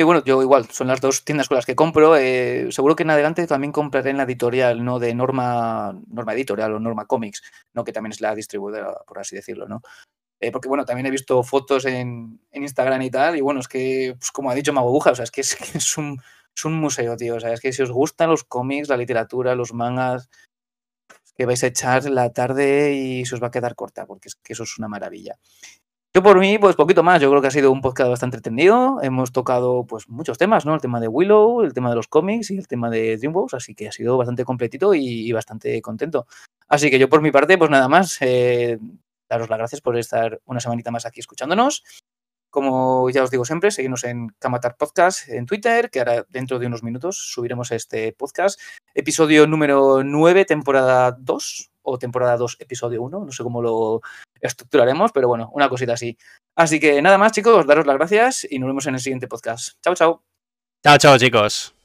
Y bueno, yo igual, son las dos tiendas con las que compro. Eh, seguro que en adelante también compraré en la editorial, ¿no? De Norma, Norma Editorial o Norma Comics, ¿no? Que también es la distribuidora, por así decirlo, ¿no? Eh, porque bueno, también he visto fotos en, Instagram y tal, y bueno, es que, pues, como ha dicho Mago Buja, o sea, es que es, un, museo, tío. O sea, es que si os gustan los cómics, la literatura, los mangas, que vais a echar la tarde y se os va a quedar corta, porque es que eso es una maravilla. Yo por mí, pues poquito más. Yo creo que ha sido un podcast bastante entretenido. Hemos tocado pues muchos temas, ¿no? El tema de Willow, el tema de los cómics y el tema de Dreamworks, así que ha sido bastante completito y, bastante contento. Así que yo por mi parte, pues nada más, eh, daros las gracias por estar una semanita más aquí escuchándonos. Como ya os digo siempre, seguimos en Kamatar Podcast en Twitter, que ahora dentro de unos minutos subiremos este podcast. Episodio número 9, temporada 2, o temporada 2, episodio 1, no sé cómo lo estructuraremos, pero bueno, una cosita así. Así que nada más, chicos, daros las gracias y nos vemos en el siguiente podcast. Chao, chao. Chao, chao, chicos.